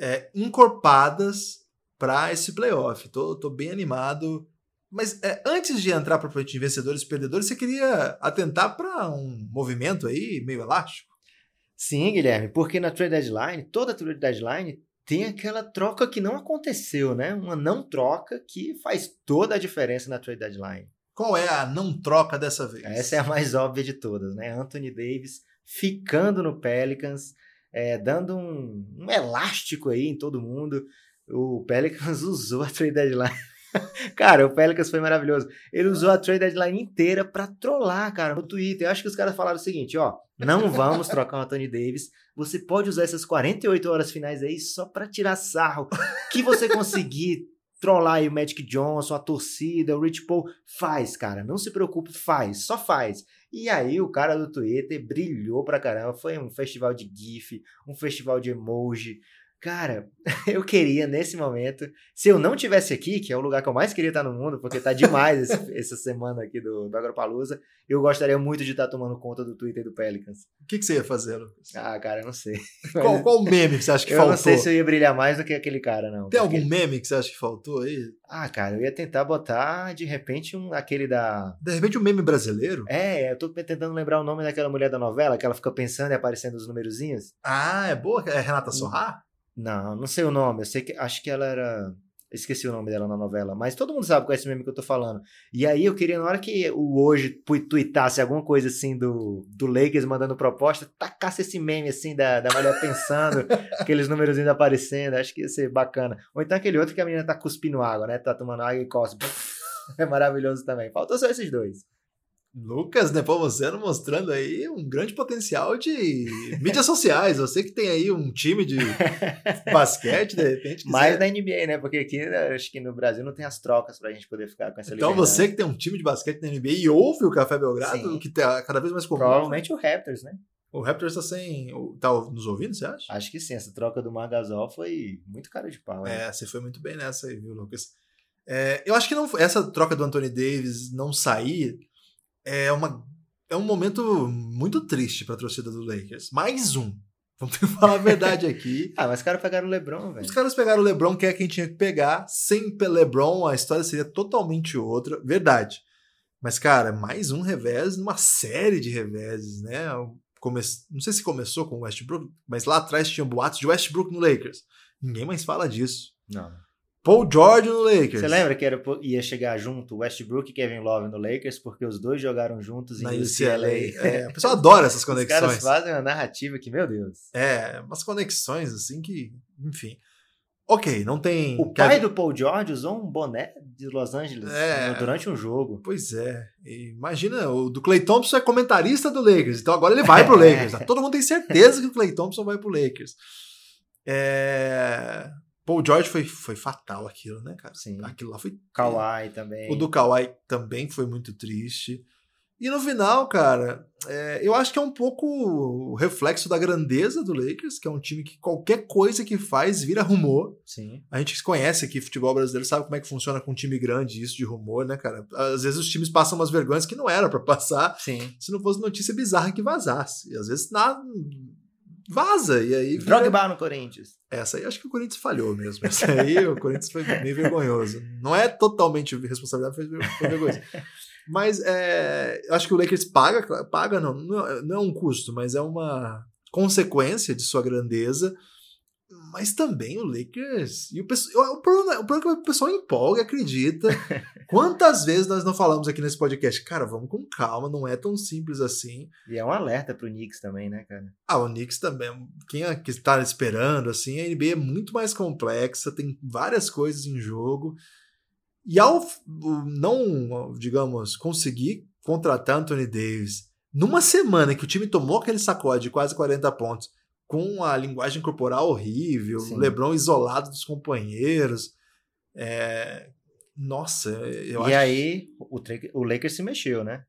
é, encorpadas para esse playoff. Tô, tô bem animado. Mas é, antes de entrar para de vencedores e perdedores, você queria atentar para um movimento aí meio elástico? Sim, Guilherme, porque na trade deadline, toda trade deadline tem aquela troca que não aconteceu, né? Uma não troca que faz toda a diferença na trade deadline. Qual é a não troca dessa vez? Essa é a mais óbvia de todas, né? Anthony Davis ficando no Pelicans, é, dando um, um, elástico aí em todo mundo. O Pelicans usou a trade deadline. cara, o Pelicans foi maravilhoso. Ele usou a trade deadline inteira para trollar, cara, no Twitter. Eu acho que os caras falaram o seguinte, ó, não vamos trocar o Anthony Davis. Você pode usar essas 48 horas finais aí só para tirar sarro. Que você conseguir trollar aí o Magic Johnson, a torcida, o Rich Paul, faz, cara, não se preocupe, faz, só faz. E aí o cara do Twitter brilhou pra caramba, foi um festival de GIF, um festival de emoji, Cara, eu queria nesse momento, se eu não tivesse aqui, que é o lugar que eu mais queria estar no mundo, porque tá demais esse, essa semana aqui do, do Agropalusa, eu gostaria muito de estar tomando conta do Twitter do Pelicans. O que, que você ia fazer, Lucas? Ah, cara, eu não sei. Qual, qual meme que você acha que eu faltou? Eu não sei se eu ia brilhar mais do que aquele cara, não. Tem porque... algum meme que você acha que faltou aí? Ah, cara, eu ia tentar botar, de repente, um, aquele da... De repente um meme brasileiro? É, eu tô tentando lembrar o nome daquela mulher da novela, que ela fica pensando e aparecendo os numerozinhos. Ah, é boa? É Renata Sorrar? Não, não sei o nome. Eu sei que acho que ela era. Esqueci o nome dela na novela, mas todo mundo sabe qual é esse meme que eu tô falando. E aí eu queria, na hora que o hoje tuitasse alguma coisa assim do, do Lakers mandando proposta, tacasse esse meme assim da, da mulher pensando, aqueles números ainda aparecendo, acho que ia ser bacana. Ou então aquele outro que a menina tá cuspindo água, né? Tá tomando água e cospe. É maravilhoso também. Faltou só esses dois. Lucas Nepomuceno mostrando aí um grande potencial de mídias sociais. Você que tem aí um time de basquete, de repente. Quiser... Mais na NBA, né? Porque aqui acho que no Brasil não tem as trocas pra gente poder ficar com essa Então liberdade. você que tem um time de basquete na NBA e ouve o Café Belgrado, Sim. que tá cada vez mais comum. Provavelmente o Raptors, né? O Raptors tá sem. tá nos ouvindo, você acha? Acho que sim. Essa troca do Margasol foi muito cara de pau. Né? É, você foi muito bem nessa aí, viu, Lucas? É, eu acho que não, essa troca do Anthony Davis não sair é, uma, é um momento muito triste para a torcida do Lakers. Mais um. Vamos falar a verdade aqui. ah, mas os caras pegaram o LeBron, velho. Os caras pegaram o LeBron, que é quem tinha que pegar. Sem LeBron, a história seria totalmente outra. Verdade. Mas, cara, mais um revés numa série de reveses, né? Come... Não sei se começou com o Westbrook, mas lá atrás tinha boatos de Westbrook no Lakers. Ninguém mais fala disso. Não. Paul George no Lakers. Você lembra que era, ia chegar junto Westbrook e Kevin Love no Lakers, porque os dois jogaram juntos Na em UCLA. É, o pessoal adora essas conexões. Os caras fazem uma narrativa que, meu Deus. É, umas conexões assim que, enfim. Ok, não tem. O pai do Paul George usou um boné de Los Angeles é, durante um jogo. Pois é. Imagina, o do Clay Thompson é comentarista do Lakers, então agora ele vai pro Lakers. Todo mundo tem certeza que o Clay Thompson vai pro Lakers. É. Paul George foi, foi fatal aquilo, né, cara? Sim. Aquilo lá foi. Kawhi também. O do Kawhi também foi muito triste. E no final, cara, é, eu acho que é um pouco o reflexo da grandeza do Lakers, que é um time que qualquer coisa que faz vira rumor. Sim. A gente conhece aqui futebol brasileiro, sabe como é que funciona com um time grande isso de rumor, né, cara? Às vezes os times passam umas vergonhas que não era para passar. Sim. Se não fosse notícia bizarra que vazasse. E às vezes nada, vaza. E aí. Vira... Drogba no Corinthians. Essa aí acho que o Corinthians falhou mesmo. Essa aí o Corinthians foi meio vergonhoso. Não é totalmente responsabilidade, foi vergonhoso. Mas é, acho que o Lakers paga, paga não, não é um custo, mas é uma consequência de sua grandeza mas também o Lakers. E o, pessoal, o, problema, o problema é que o pessoal empolga, acredita. Quantas vezes nós não falamos aqui nesse podcast? Cara, vamos com calma, não é tão simples assim. E é um alerta pro Knicks também, né, cara? Ah, o Knicks também. Quem é que está esperando, assim, a NBA é muito mais complexa, tem várias coisas em jogo. E ao não, digamos, conseguir contratar Anthony Davis numa semana que o time tomou aquele sacode de quase 40 pontos com a linguagem corporal horrível, Sim. LeBron isolado dos companheiros. É... Nossa, eu e acho... aí o, o Lakers se mexeu, né?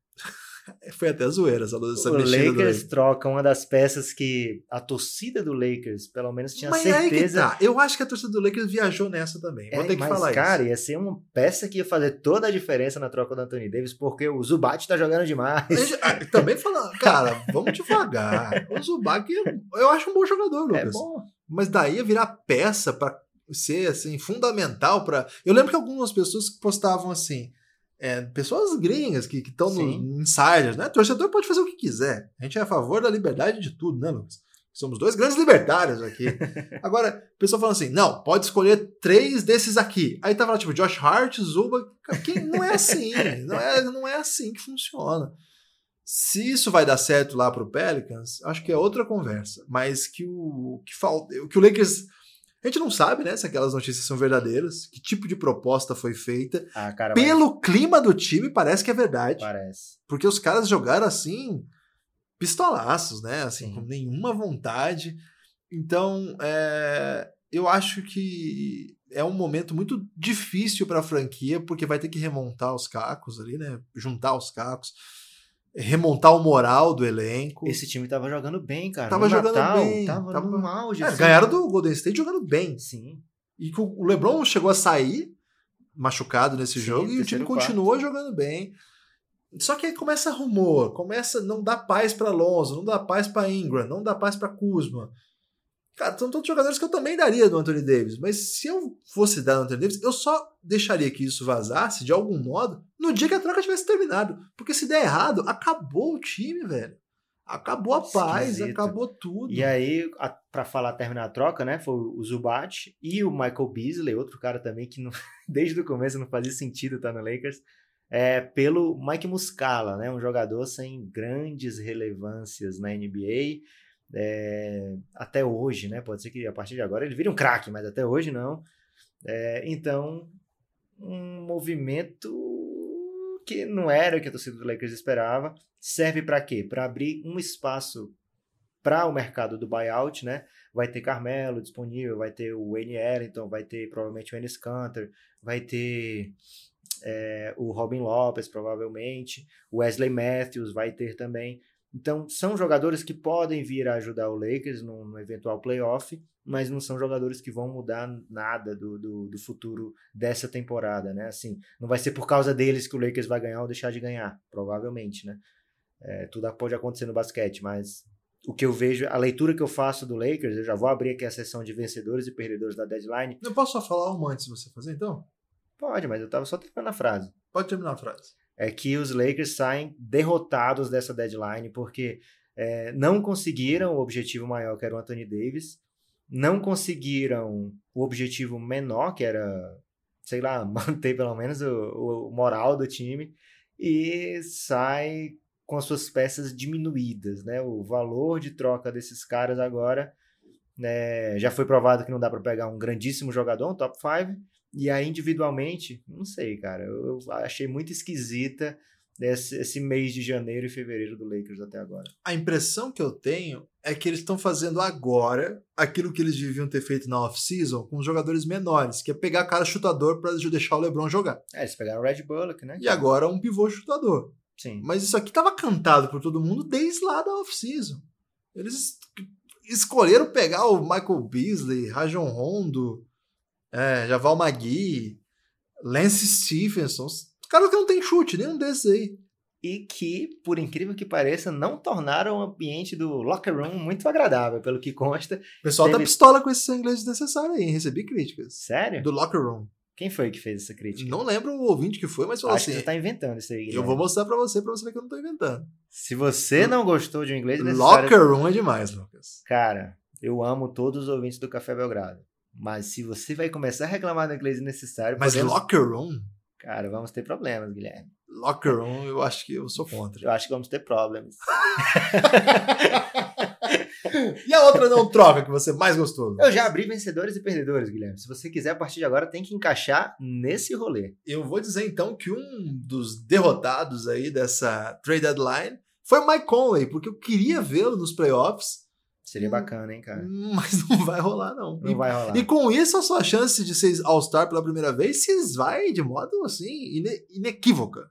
Foi até zoeira essa, essa o Lakers troca uma das peças que a torcida do Lakers, pelo menos, tinha Mas aí que certeza. tá. Eu acho que a torcida do Lakers viajou nessa também. Vou É, ter que mas, falar cara, isso. ia ser uma peça que ia fazer toda a diferença na troca do Anthony Davis, porque o Zubat tá jogando demais. Ah, Também falando, cara, vamos devagar. O Zubac, eu acho um bom jogador, É Lucas. bom. Mas daí ia virar peça pra ser assim fundamental para. Eu lembro que algumas pessoas postavam assim, é, pessoas gringas que estão Sim. no insiders, né? Torcedor pode fazer o que quiser. A gente é a favor da liberdade de tudo, né, Lucas? Somos dois grandes libertários aqui. Agora, o pessoal falando assim: não, pode escolher três desses aqui. Aí tava lá, tipo, Josh Hart, Zuba. Cara, que não é assim. Não é, não é assim que funciona. Se isso vai dar certo lá pro Pelicans, acho que é outra conversa. Mas que o que falta, que o Lakers a gente não sabe, né, se aquelas notícias são verdadeiras, que tipo de proposta foi feita. Ah, cara, mas Pelo clima do time, parece que é verdade. parece. Porque os caras jogaram assim, pistolaços, né? Assim, Sim. com nenhuma vontade. Então, é, eu acho que é um momento muito difícil para a franquia, porque vai ter que remontar os cacos ali, né? Juntar os cacos, remontar o moral do elenco. Esse time tava jogando bem, cara. Tava no jogando Natal, bem, Tava, tava- no auge. É, assim. ganharam do Golden State jogando bem. Sim. E que o LeBron chegou a sair machucado nesse Sim, jogo e o time continuou jogando bem. Só que aí começa rumor, começa não dá paz para Alonso, não dá paz para Ingram, não dá paz para Kuzma. Cara, são todos jogadores que eu também daria do Anthony Davis, mas se eu fosse dar do Anthony Davis, eu só deixaria que isso vazasse de algum modo no dia que a troca tivesse terminado, porque se der errado, acabou o time, velho. Acabou a paz, Esquisito. acabou tudo. E aí, a, pra falar, terminar a troca, né? Foi o Zubat e o Michael Beasley, outro cara também que não- desde o começo não fazia sentido estar no Lakers, é, pelo Mike Muscala, né? Um jogador sem grandes relevâncias na NBA. É, até hoje, né? Pode ser que a partir de agora ele vire um craque, mas até hoje não. É, então, um movimento que não era o que a torcida do Lakers esperava. Serve para quê? Para abrir um espaço para o mercado do buyout, né? Vai ter Carmelo disponível, vai ter o Wayne Ellington, vai ter provavelmente o Enes Kanter, vai ter é, o Robin Lopes, provavelmente, o Wesley Matthews vai ter também. Então, são jogadores que podem vir a ajudar o Lakers num, num eventual playoff, mas não são jogadores que vão mudar nada do, do, do futuro dessa temporada, né? Assim, não vai ser por causa deles que o Lakers vai ganhar ou deixar de ganhar, provavelmente, né? É, tudo pode acontecer no basquete, mas o que eu vejo, a leitura que eu faço do Lakers, eu já vou abrir aqui a sessão de vencedores e perdedores da deadline. Eu posso só falar uma antes de você fazer, então? Pode, mas eu tava só terminando a frase. Pode terminar a frase. É que os Lakers saem derrotados dessa deadline porque é, não conseguiram o objetivo maior, que era o Anthony Davis, não conseguiram o objetivo menor, que era, sei lá, manter pelo menos o, o moral do time, e sai com as suas peças diminuídas, né? O valor de troca desses caras agora né, já foi provado que não dá para pegar um grandíssimo jogador, um top 5, e aí individualmente, não sei, cara, eu, achei muito esquisita esse, esse mês de janeiro e fevereiro do Lakers até agora. A impressão que eu tenho é que eles estão fazendo agora aquilo que eles deviam ter feito na off-season com os jogadores menores, que é pegar cara chutador para deixar o LeBron jogar. É, eles pegaram o Red Bullock, né? E agora um pivô chutador. Sim. Mas isso aqui estava cantado por todo mundo desde lá da off-season. Eles es- escolheram pegar o Michael Beasley, Rajon Rondo, é, Javal Magui, Lance Stephenson. Os caras que não tem chute, nenhum desses aí. E que, por incrível que pareça, não tornaram o ambiente do locker room muito agradável, pelo que consta. O pessoal tá Teve- pistola com esse inglês desnecessário aí, recebi críticas. Sério? Do locker room. Quem foi que fez essa crítica? Não lembro o ouvinte que foi, mas falou Acho assim. você tá inventando isso aí, Eu Guilherme. vou mostrar pra você, pra você ver que eu não tô inventando. Se você não gostou de um inglês necessário, Locker room é demais, Lucas. cara, eu amo todos os ouvintes do Café Belgrado. Mas se você vai começar a reclamar do inglês necessário, Mas podemos- locker room? cara, vamos ter problemas, Guilherme. Locker room, eu acho que eu sou contra. Eu acho que vamos ter problemas. E a outra não troca que você mais gostou? Eu já abri vencedores e perdedores, Guilherme. Se você quiser, a partir de agora, tem que encaixar nesse rolê. Eu vou dizer então que um dos derrotados aí dessa trade deadline foi o Mike Conley, porque eu queria vê-lo nos playoffs, Seria Hum, bacana, hein, cara? mas não vai rolar não. Não vai rolar. E com isso, a sua chance de ser All-Star pela primeira vez se esvai de modo assim, ine- inequívoca.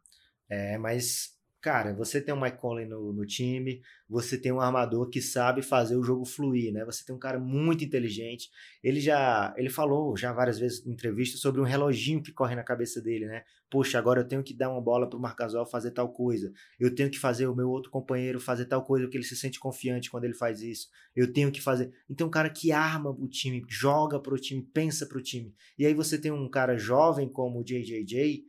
É, mas cara, você tem um Mike Conley no, no, time, você tem um armador que sabe fazer o jogo fluir, né? Você tem um cara muito inteligente. Ele já, ele falou já várias vezes em entrevista sobre um reloginho que corre na cabeça dele, né? Poxa, agora eu tenho que dar uma bola pro Marcasol fazer tal coisa. Eu tenho que fazer o meu outro companheiro fazer tal coisa, porque ele se sente confiante quando ele faz isso. Eu tenho que fazer. Então, um cara que arma o time, joga pro time, pensa pro time. E aí você tem um cara jovem como o JJJ,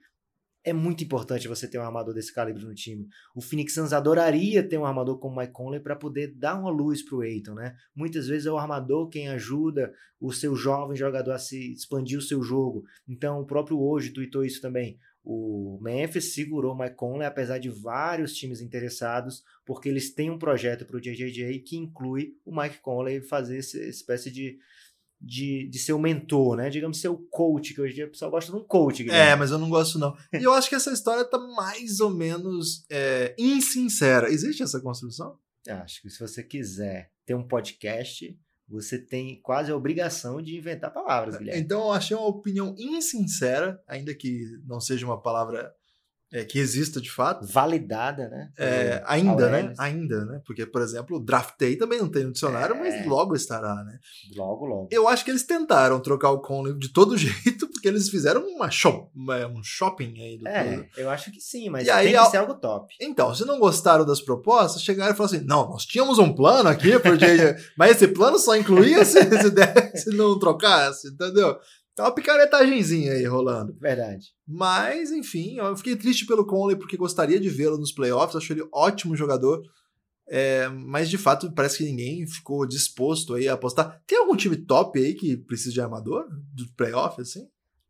é muito importante você ter um armador desse calibre no time. O Phoenix Suns adoraria ter um armador como o Mike Conley para poder dar uma luz para o Aiton, né? Muitas vezes é o armador quem ajuda o seu jovem jogador a se expandir o seu jogo. Então, o próprio hoje tweetou isso também. O Memphis segurou o Mike Conley, apesar de vários times interessados, porque eles têm um projeto para o JJJ que inclui o Mike Conley fazer essa espécie de de, de ser o mentor, né? Digamos, ser o coach, que hoje em dia o pessoal gosta de um coach. Guilherme. É, mas eu não gosto não. E eu acho que essa história tá mais ou menos é, insincera. Existe essa construção? Acho que se você quiser ter um podcast, você tem quase a obrigação de inventar palavras, Guilherme. Então eu achei uma opinião insincera, ainda que não seja uma palavra é, que exista de fato. Validada, né? É, ainda, né? Ainda, né? Porque, por exemplo, o draftei também não tem no dicionário, é. mas logo estará, né? Logo, logo. Eu acho que eles tentaram trocar o Conley de todo jeito, porque eles fizeram uma shop, um shopping aí do É, eu acho que sim, mas e tem aí, que ser algo top. Então, se não gostaram das propostas, chegaram e falaram assim: não, nós tínhamos um plano aqui, porque... mas esse plano só incluía se, se, se não trocasse, entendeu? Tá uma picaretagemzinha aí rolando. Verdade. Mas, enfim, eu fiquei triste pelo Conley porque gostaria de vê-lo nos playoffs, acho ele ótimo jogador. É, mas de fato parece que ninguém ficou disposto aí a apostar. Tem algum time top aí que precisa de armador? Do playoff, assim?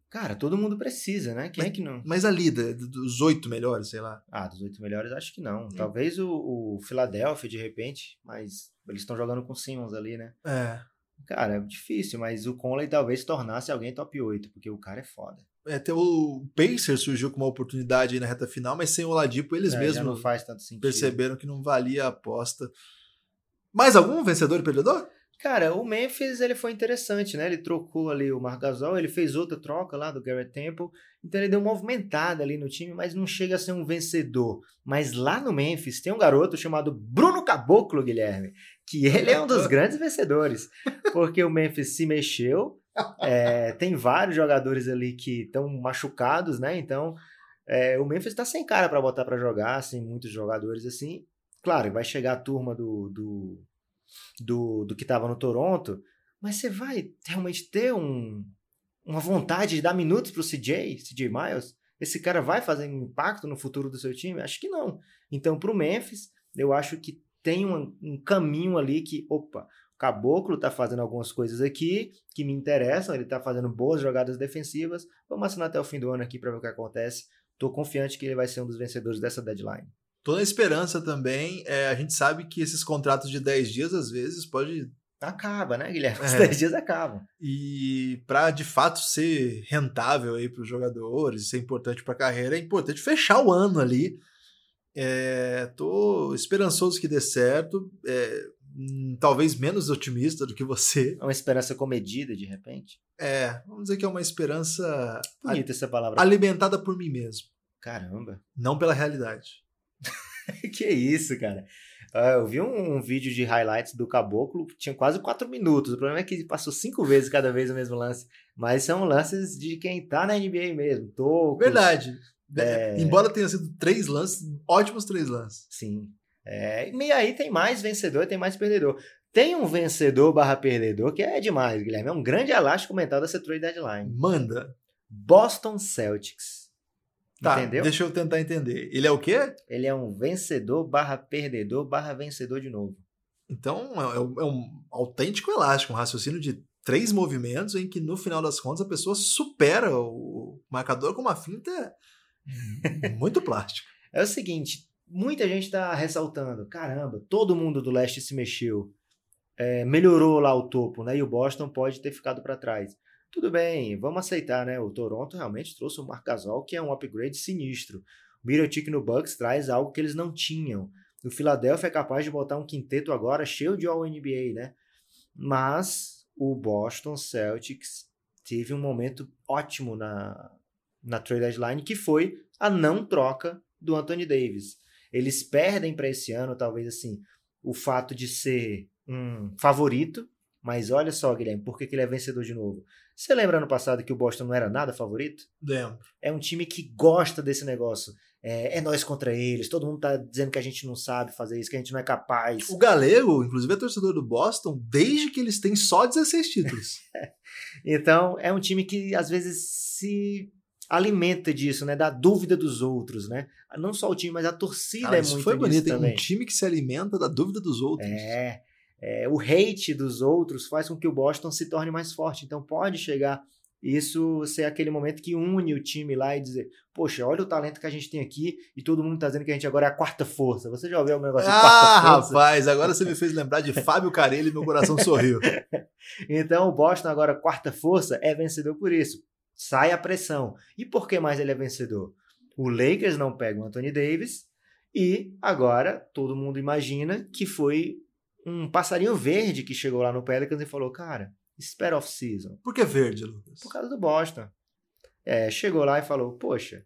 Cara, todo mundo precisa, né? Quem mas, é que não? Mas ali, dos oito melhores, sei lá. Ah, dos oito melhores, acho que não. Hum. Talvez o, o Philadelphia, de repente, mas eles estão jogando com Simmons ali, né? É. Cara, é difícil, mas o Conley talvez tornasse alguém top 8, porque o cara é foda. É, até o Pacer surgiu com uma oportunidade aí na reta final, mas sem o Ladipo eles é, mesmos não faz tanto sentido. perceberam que não valia a aposta. Mais algum vencedor e perdedor? Cara, o Memphis ele foi interessante, né? Ele trocou ali o Margasol, ele fez outra troca lá do Garrett Temple, então ele deu uma movimentada ali no time, mas não chega a ser um vencedor. Mas lá no Memphis tem um garoto chamado Bruno Caboclo, Guilherme, que ele é um dos grandes vencedores, porque o Memphis se mexeu, é, tem vários jogadores ali que estão machucados, né? Então é, o Memphis está sem cara para botar para jogar, sem muitos jogadores assim. Claro, vai chegar a turma do, do do, do que estava no Toronto, mas você vai realmente ter um, uma vontade de dar minutos para o CJ, CJ Miles? Esse cara vai fazer um impacto no futuro do seu time? Acho que não. Então, para o Memphis, eu acho que tem um, um caminho ali que, opa, o Caboclo está fazendo algumas coisas aqui que me interessam, ele está fazendo boas jogadas defensivas. Vamos assinar até o fim do ano aqui para ver o que acontece. Estou confiante que ele vai ser um dos vencedores dessa deadline. Tô na esperança também. É, a gente sabe que esses contratos de 10 dias, às vezes, pode. Acaba, né, Guilherme? Os é. 10 dias acabam. E para de fato ser rentável aí para os jogadores, ser importante para a carreira, é importante fechar o ano ali. É, tô esperançoso que dê certo. É, hum, talvez menos otimista do que você. É uma esperança comedida, de repente? É, vamos dizer que é uma esperança. Bonita essa palavra. Alimentada por mim mesmo. Caramba. Não pela realidade. que isso, cara. Uh, eu vi um, um, vídeo de highlights do Caboclo, tinha quase quatro minutos. O problema é que passou cinco vezes cada vez o mesmo lance. Mas são lances de quem tá na NBA mesmo. Tocos, Verdade. É... Embora tenha sido três lances, ótimos três lances. Sim. É, e aí tem mais vencedor tem mais perdedor. Tem um vencedor barra perdedor que é demais, Guilherme. É um grande elástico mental dessa trade deadline. Manda. Boston Celtics. Tá, Entendeu? deixa eu tentar entender. Ele é o quê? Ele é um vencedor barra perdedor barra vencedor de novo. Então é, é, um autêntico elástico, um raciocínio de três movimentos em que no final das contas a pessoa supera o marcador com uma finta muito plástica. É o seguinte, muita gente está ressaltando, caramba, todo mundo do leste se mexeu, é, melhorou lá o topo, né? E o Boston pode ter ficado para trás. Tudo bem, vamos aceitar, né? O Toronto realmente trouxe o Marc Gasol, que é um upgrade sinistro. O Mirotic no Bucks traz algo que eles não tinham. O Philadelphia é capaz de botar um quinteto agora cheio de All-NBA, né? Mas o Boston Celtics teve um momento ótimo na, na trade deadline, que foi a não troca do Anthony Davis. Eles perdem para esse ano, talvez assim, o fato de ser um favorito, mas olha só, Guilherme, por que, que ele é vencedor de novo? Você lembra ano passado que o Boston não era nada favorito? Lembro. É um time que gosta desse negócio. É, é nós contra eles, todo mundo tá dizendo que a gente não sabe fazer isso, que a gente não é capaz. O Galego, inclusive, é torcedor do Boston desde que eles têm só 16 títulos. então, é um time que às vezes se alimenta disso, né? Da dúvida dos outros, né? Não só o time, mas a torcida Ah, é isso muito foi bonito, também. Um time que se alimenta da dúvida dos outros. É, é, o hate dos outros faz com que o Boston se torne mais forte. Então pode chegar isso ser aquele momento que une o time lá e dizer, poxa, olha o talento que a gente tem aqui e todo mundo tá dizendo que a gente agora é a quarta força. Você já ouviu o negócio de Ah, quarta força? rapaz, agora você me fez lembrar de Fábio Carelli e meu coração sorriu. Então o Boston agora quarta força é vencedor por isso. Sai a pressão. E por que mais ele é vencedor? O Lakers não pega o Anthony Davis e agora todo mundo imagina que foi um passarinho verde que chegou lá no Pelicans e falou, cara, espera off-season. Por que verde, Lucas? Por causa do Boston. É, chegou lá e falou, poxa,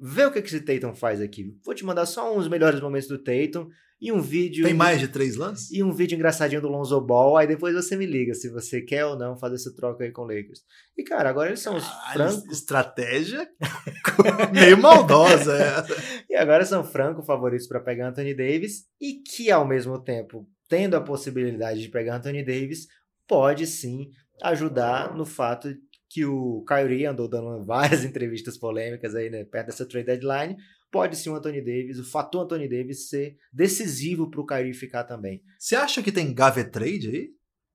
vê o que que esse Tatum faz aqui. Vou te mandar só uns melhores momentos do Tatum e um vídeo... Tem mais de três lances? E um vídeo engraçadinho do Lonzo Ball, aí depois você me liga se você quer ou não fazer essa troca aí com o Lakers. E cara, agora eles são os Ah, francos, Estratégia meio maldosa. É. e agora são franco favoritos para pegar Anthony Davis e que ao mesmo tempo, tendo a possibilidade de pegar Anthony Davis, pode sim ajudar no fato que o Kyrie andou dando várias entrevistas polêmicas aí, né, perto dessa trade deadline, pode sim o Anthony Davis, o fator Anthony Davis ser decisivo para o Kyrie ficar também. Você acha que tem Gave Trade aí?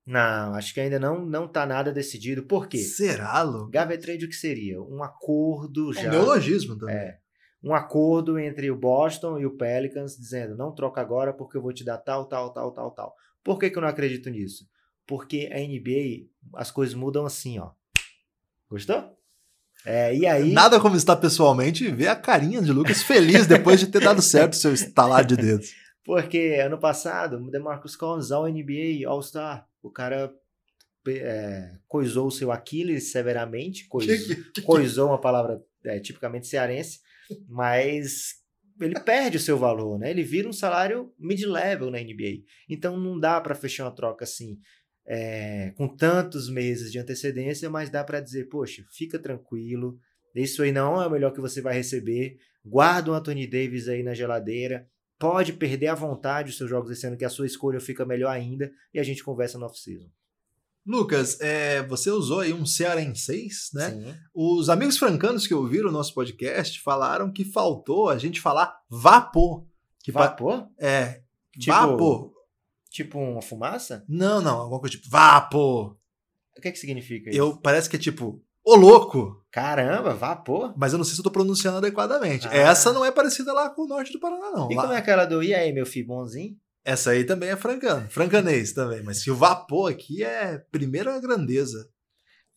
Não, acho que ainda não não tá nada decidido. Por quê? Será, Lucas? Gave Trade o que seria? Um acordo É já. um neologismo também. É. Um acordo entre o Boston e o Pelicans dizendo não troca agora porque eu vou te dar tal, tal, tal, tal, tal. Por que, que eu não acredito nisso? Porque a NBA, as coisas mudam assim, ó. Gostou? É, e aí. Nada como estar pessoalmente e ver a carinha de Lucas feliz depois de ter dado certo o seu estalar de dedos. Porque ano passado, o DeMarcus Cousins ao NBA All-Star, o cara é, coisou o seu Aquiles severamente, coisou, coisou uma palavra é, tipicamente cearense, mas ele perde o seu valor, né? Ele vira um salário mid-level na NBA. Então não dá para fechar uma troca assim é, com tantos meses de antecedência, mas dá para dizer, poxa, fica tranquilo, isso aí não é o melhor que você vai receber, guarda o Anthony Davis aí na geladeira, pode perder à vontade os seus jogos esse ano, que a sua escolha fica melhor ainda, e a gente conversa no off-season. Lucas, é, você usou aí um cearenseis, né? Sim. Os amigos francanos que ouviram o nosso podcast falaram que faltou a gente falar vapor. Que Vapor? É, Tipo- vapor. Tipo uma fumaça? Não, não, alguma coisa tipo vapor. O que, que significa isso? Eu, parece que é tipo, ô louco, Caramba, vapor? mas eu não sei se eu tô pronunciando adequadamente. Ah. Essa não é parecida lá com o norte do Paraná, não. E Lá- como é aquela do E aí, meu filho, bonzinho? Essa aí também é francano, francanês também, mas se o vapor aqui é primeira grandeza.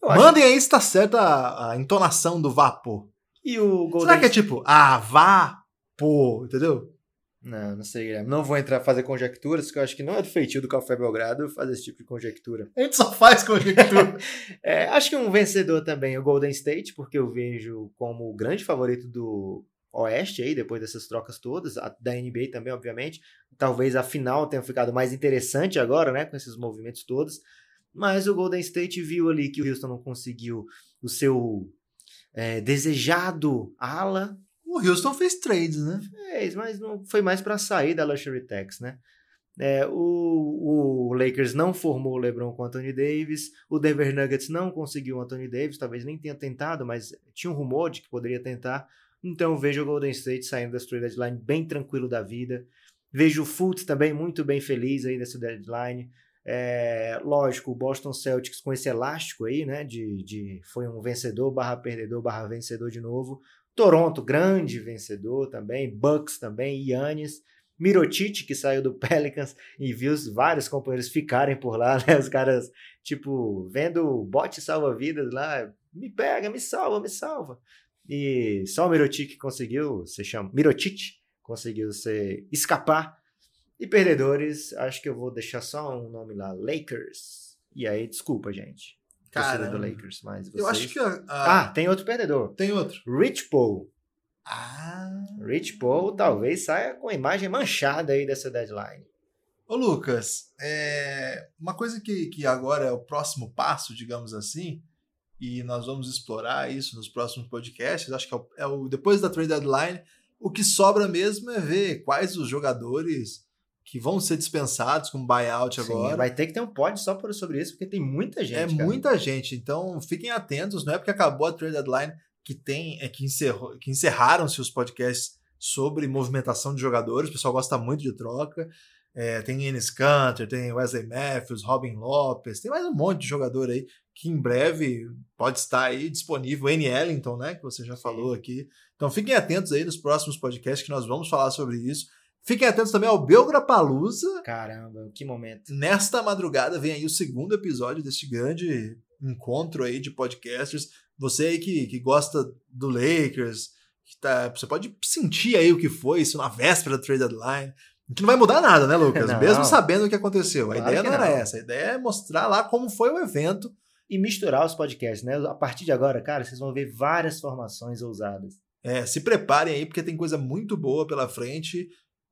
Eu acho- Mandem aí se tá certa a, a entonação do vapor. E o Golden Será que é tipo, ah, vapor, entendeu? Não, não sei, Guilherme. Não vou entrar fazer conjecturas, porque eu acho que não é do feitio do Café Belgrado fazer esse tipo de conjectura. A gente só faz conjectura. É, acho que um vencedor também é o Golden State, porque eu vejo como o grande favorito do Oeste aí, depois dessas trocas todas, a- da NBA também, obviamente. Talvez a final tenha ficado mais interessante agora, né, com esses movimentos todos. Mas o Golden State viu ali que o Houston não conseguiu o seu é, desejado ala, o Houston fez trades, né? fez, mas não foi mais para sair da Luxury Tax, né? É, o, o Lakers não formou o LeBron com o Anthony Davis, o Denver Nuggets não conseguiu o Anthony Davis, talvez nem tenha tentado, mas tinha um rumor de que poderia tentar. Então eu vejo o Golden State saindo da trade deadline bem tranquilo da vida. Vejo o Fultz também muito bem feliz aí nessa deadline. É, lógico, o Boston Celtics com esse elástico aí, né? De, de foi um vencedor barra perdedor barra vencedor de novo. Toronto, grande vencedor também. Bucks também, Yannis. Mirotic, que saiu do Pelicans e viu os vários companheiros ficarem por lá, né? Os caras, tipo, vendo bote salva-vidas lá, me pega, me salva, me salva. E só o Mirotic conseguiu, se chama, Mirotic conseguiu se escapar. E perdedores, acho que eu vou deixar só um nome lá, Lakers. E aí, desculpa, gente. Torcida do Lakers, mas vocês... Eu acho que a, a- Ah, tem outro perdedor. tem outro. Rich Paul. Ah, Rich Paul talvez saia com a imagem manchada aí dessa deadline. Ô Lucas, é... uma coisa que, que agora é o próximo passo, digamos assim, e nós vamos explorar isso nos próximos podcasts, acho que é o, é o depois da trade deadline, o que sobra mesmo é ver quais os jogadores que vão ser dispensados com buyout Sim, agora. vai ter que ter um pod só por, sobre isso, porque tem muita gente. É cara. muita gente, então fiquem atentos, não é porque acabou a trade deadline que tem é que encerrou, que encerraram-se os podcasts sobre movimentação de jogadores, o pessoal gosta muito de troca. É, tem Enes Kanter, tem Wesley Matthews, Robin Lopes, tem mais um monte de jogador aí que em breve pode estar aí disponível. N. Ellington, né, que você já falou aqui. Então fiquem atentos aí nos próximos podcasts que nós vamos falar sobre isso. Fiquem atentos também ao Belgrapalusa. Caramba, que momento. Nesta madrugada vem aí o segundo episódio deste grande encontro aí de podcasters. Você aí que, que gosta do Lakers, que tá, você pode sentir aí o que foi isso na véspera da trade deadline. Que não vai mudar nada, né, Lucas? Não. Mesmo sabendo o que aconteceu. A Claro ideia que não era não. essa. A ideia é mostrar lá como foi o evento. E misturar os podcasts, né? A partir de agora, cara, vocês vão ver várias formações ousadas. É, se preparem aí, porque tem coisa muito boa pela frente.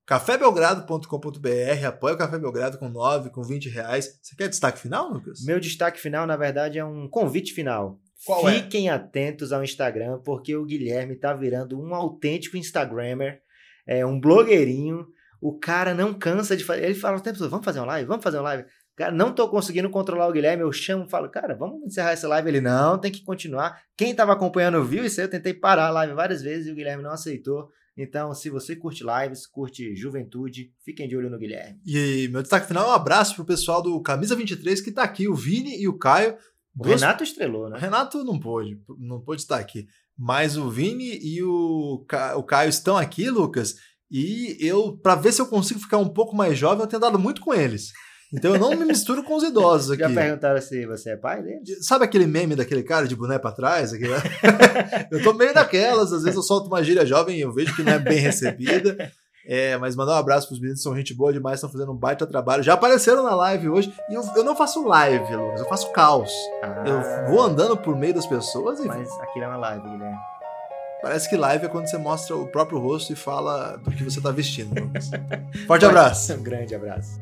cafébelgrado.com.br, apoia o Café Belgrado com 9, com 20 reais. Você quer destaque final, Lucas? Meu destaque final, na verdade, é um convite final. Qual é? Fiquem atentos ao Instagram, porque o Guilherme tá virando um autêntico Instagrammer, é um blogueirinho. O cara não cansa de fazer. Ele fala o tempo todo: vamos fazer uma live, vamos fazer uma live. Cara, não tô conseguindo controlar o Guilherme. Eu chamo e falo, cara, vamos encerrar essa live. Ele, não, tem que continuar. Quem tava acompanhando viu isso aí. Eu tentei parar a live várias vezes e o Guilherme não aceitou. Então, se você curte lives, curte juventude, fiquem de olho no Guilherme. E meu destaque final é um abraço pro pessoal do Camisa 23 que tá aqui, o Vini e o Caio. O Duas- Renato estrelou, O né? Renato não pôde, não pôde estar aqui. Mas o Vini e o, Ca- o Caio estão aqui, Lucas. E eu, para ver se eu consigo ficar um pouco mais jovem, eu tenho dado muito com eles. Então eu não me misturo com os idosos aqui. Já perguntaram se você é pai dele? Sabe aquele meme daquele cara de boné pra trás? Aquele- eu tô meio daquelas, às vezes eu solto uma gíria jovem e eu vejo que não é bem recebida. É, mas mandar um abraço pros meninos, são gente boa demais, estão fazendo um baita trabalho. Já apareceram na live hoje. E eu, eu não faço live, Lucas, eu faço caos. Ah, Eu vou andando por meio das pessoas e Mas aqui não é uma live, Guilherme. parece que live é quando você mostra o próprio rosto e fala do que você tá vestindo, Lucas. Forte abraço. Um grande abraço.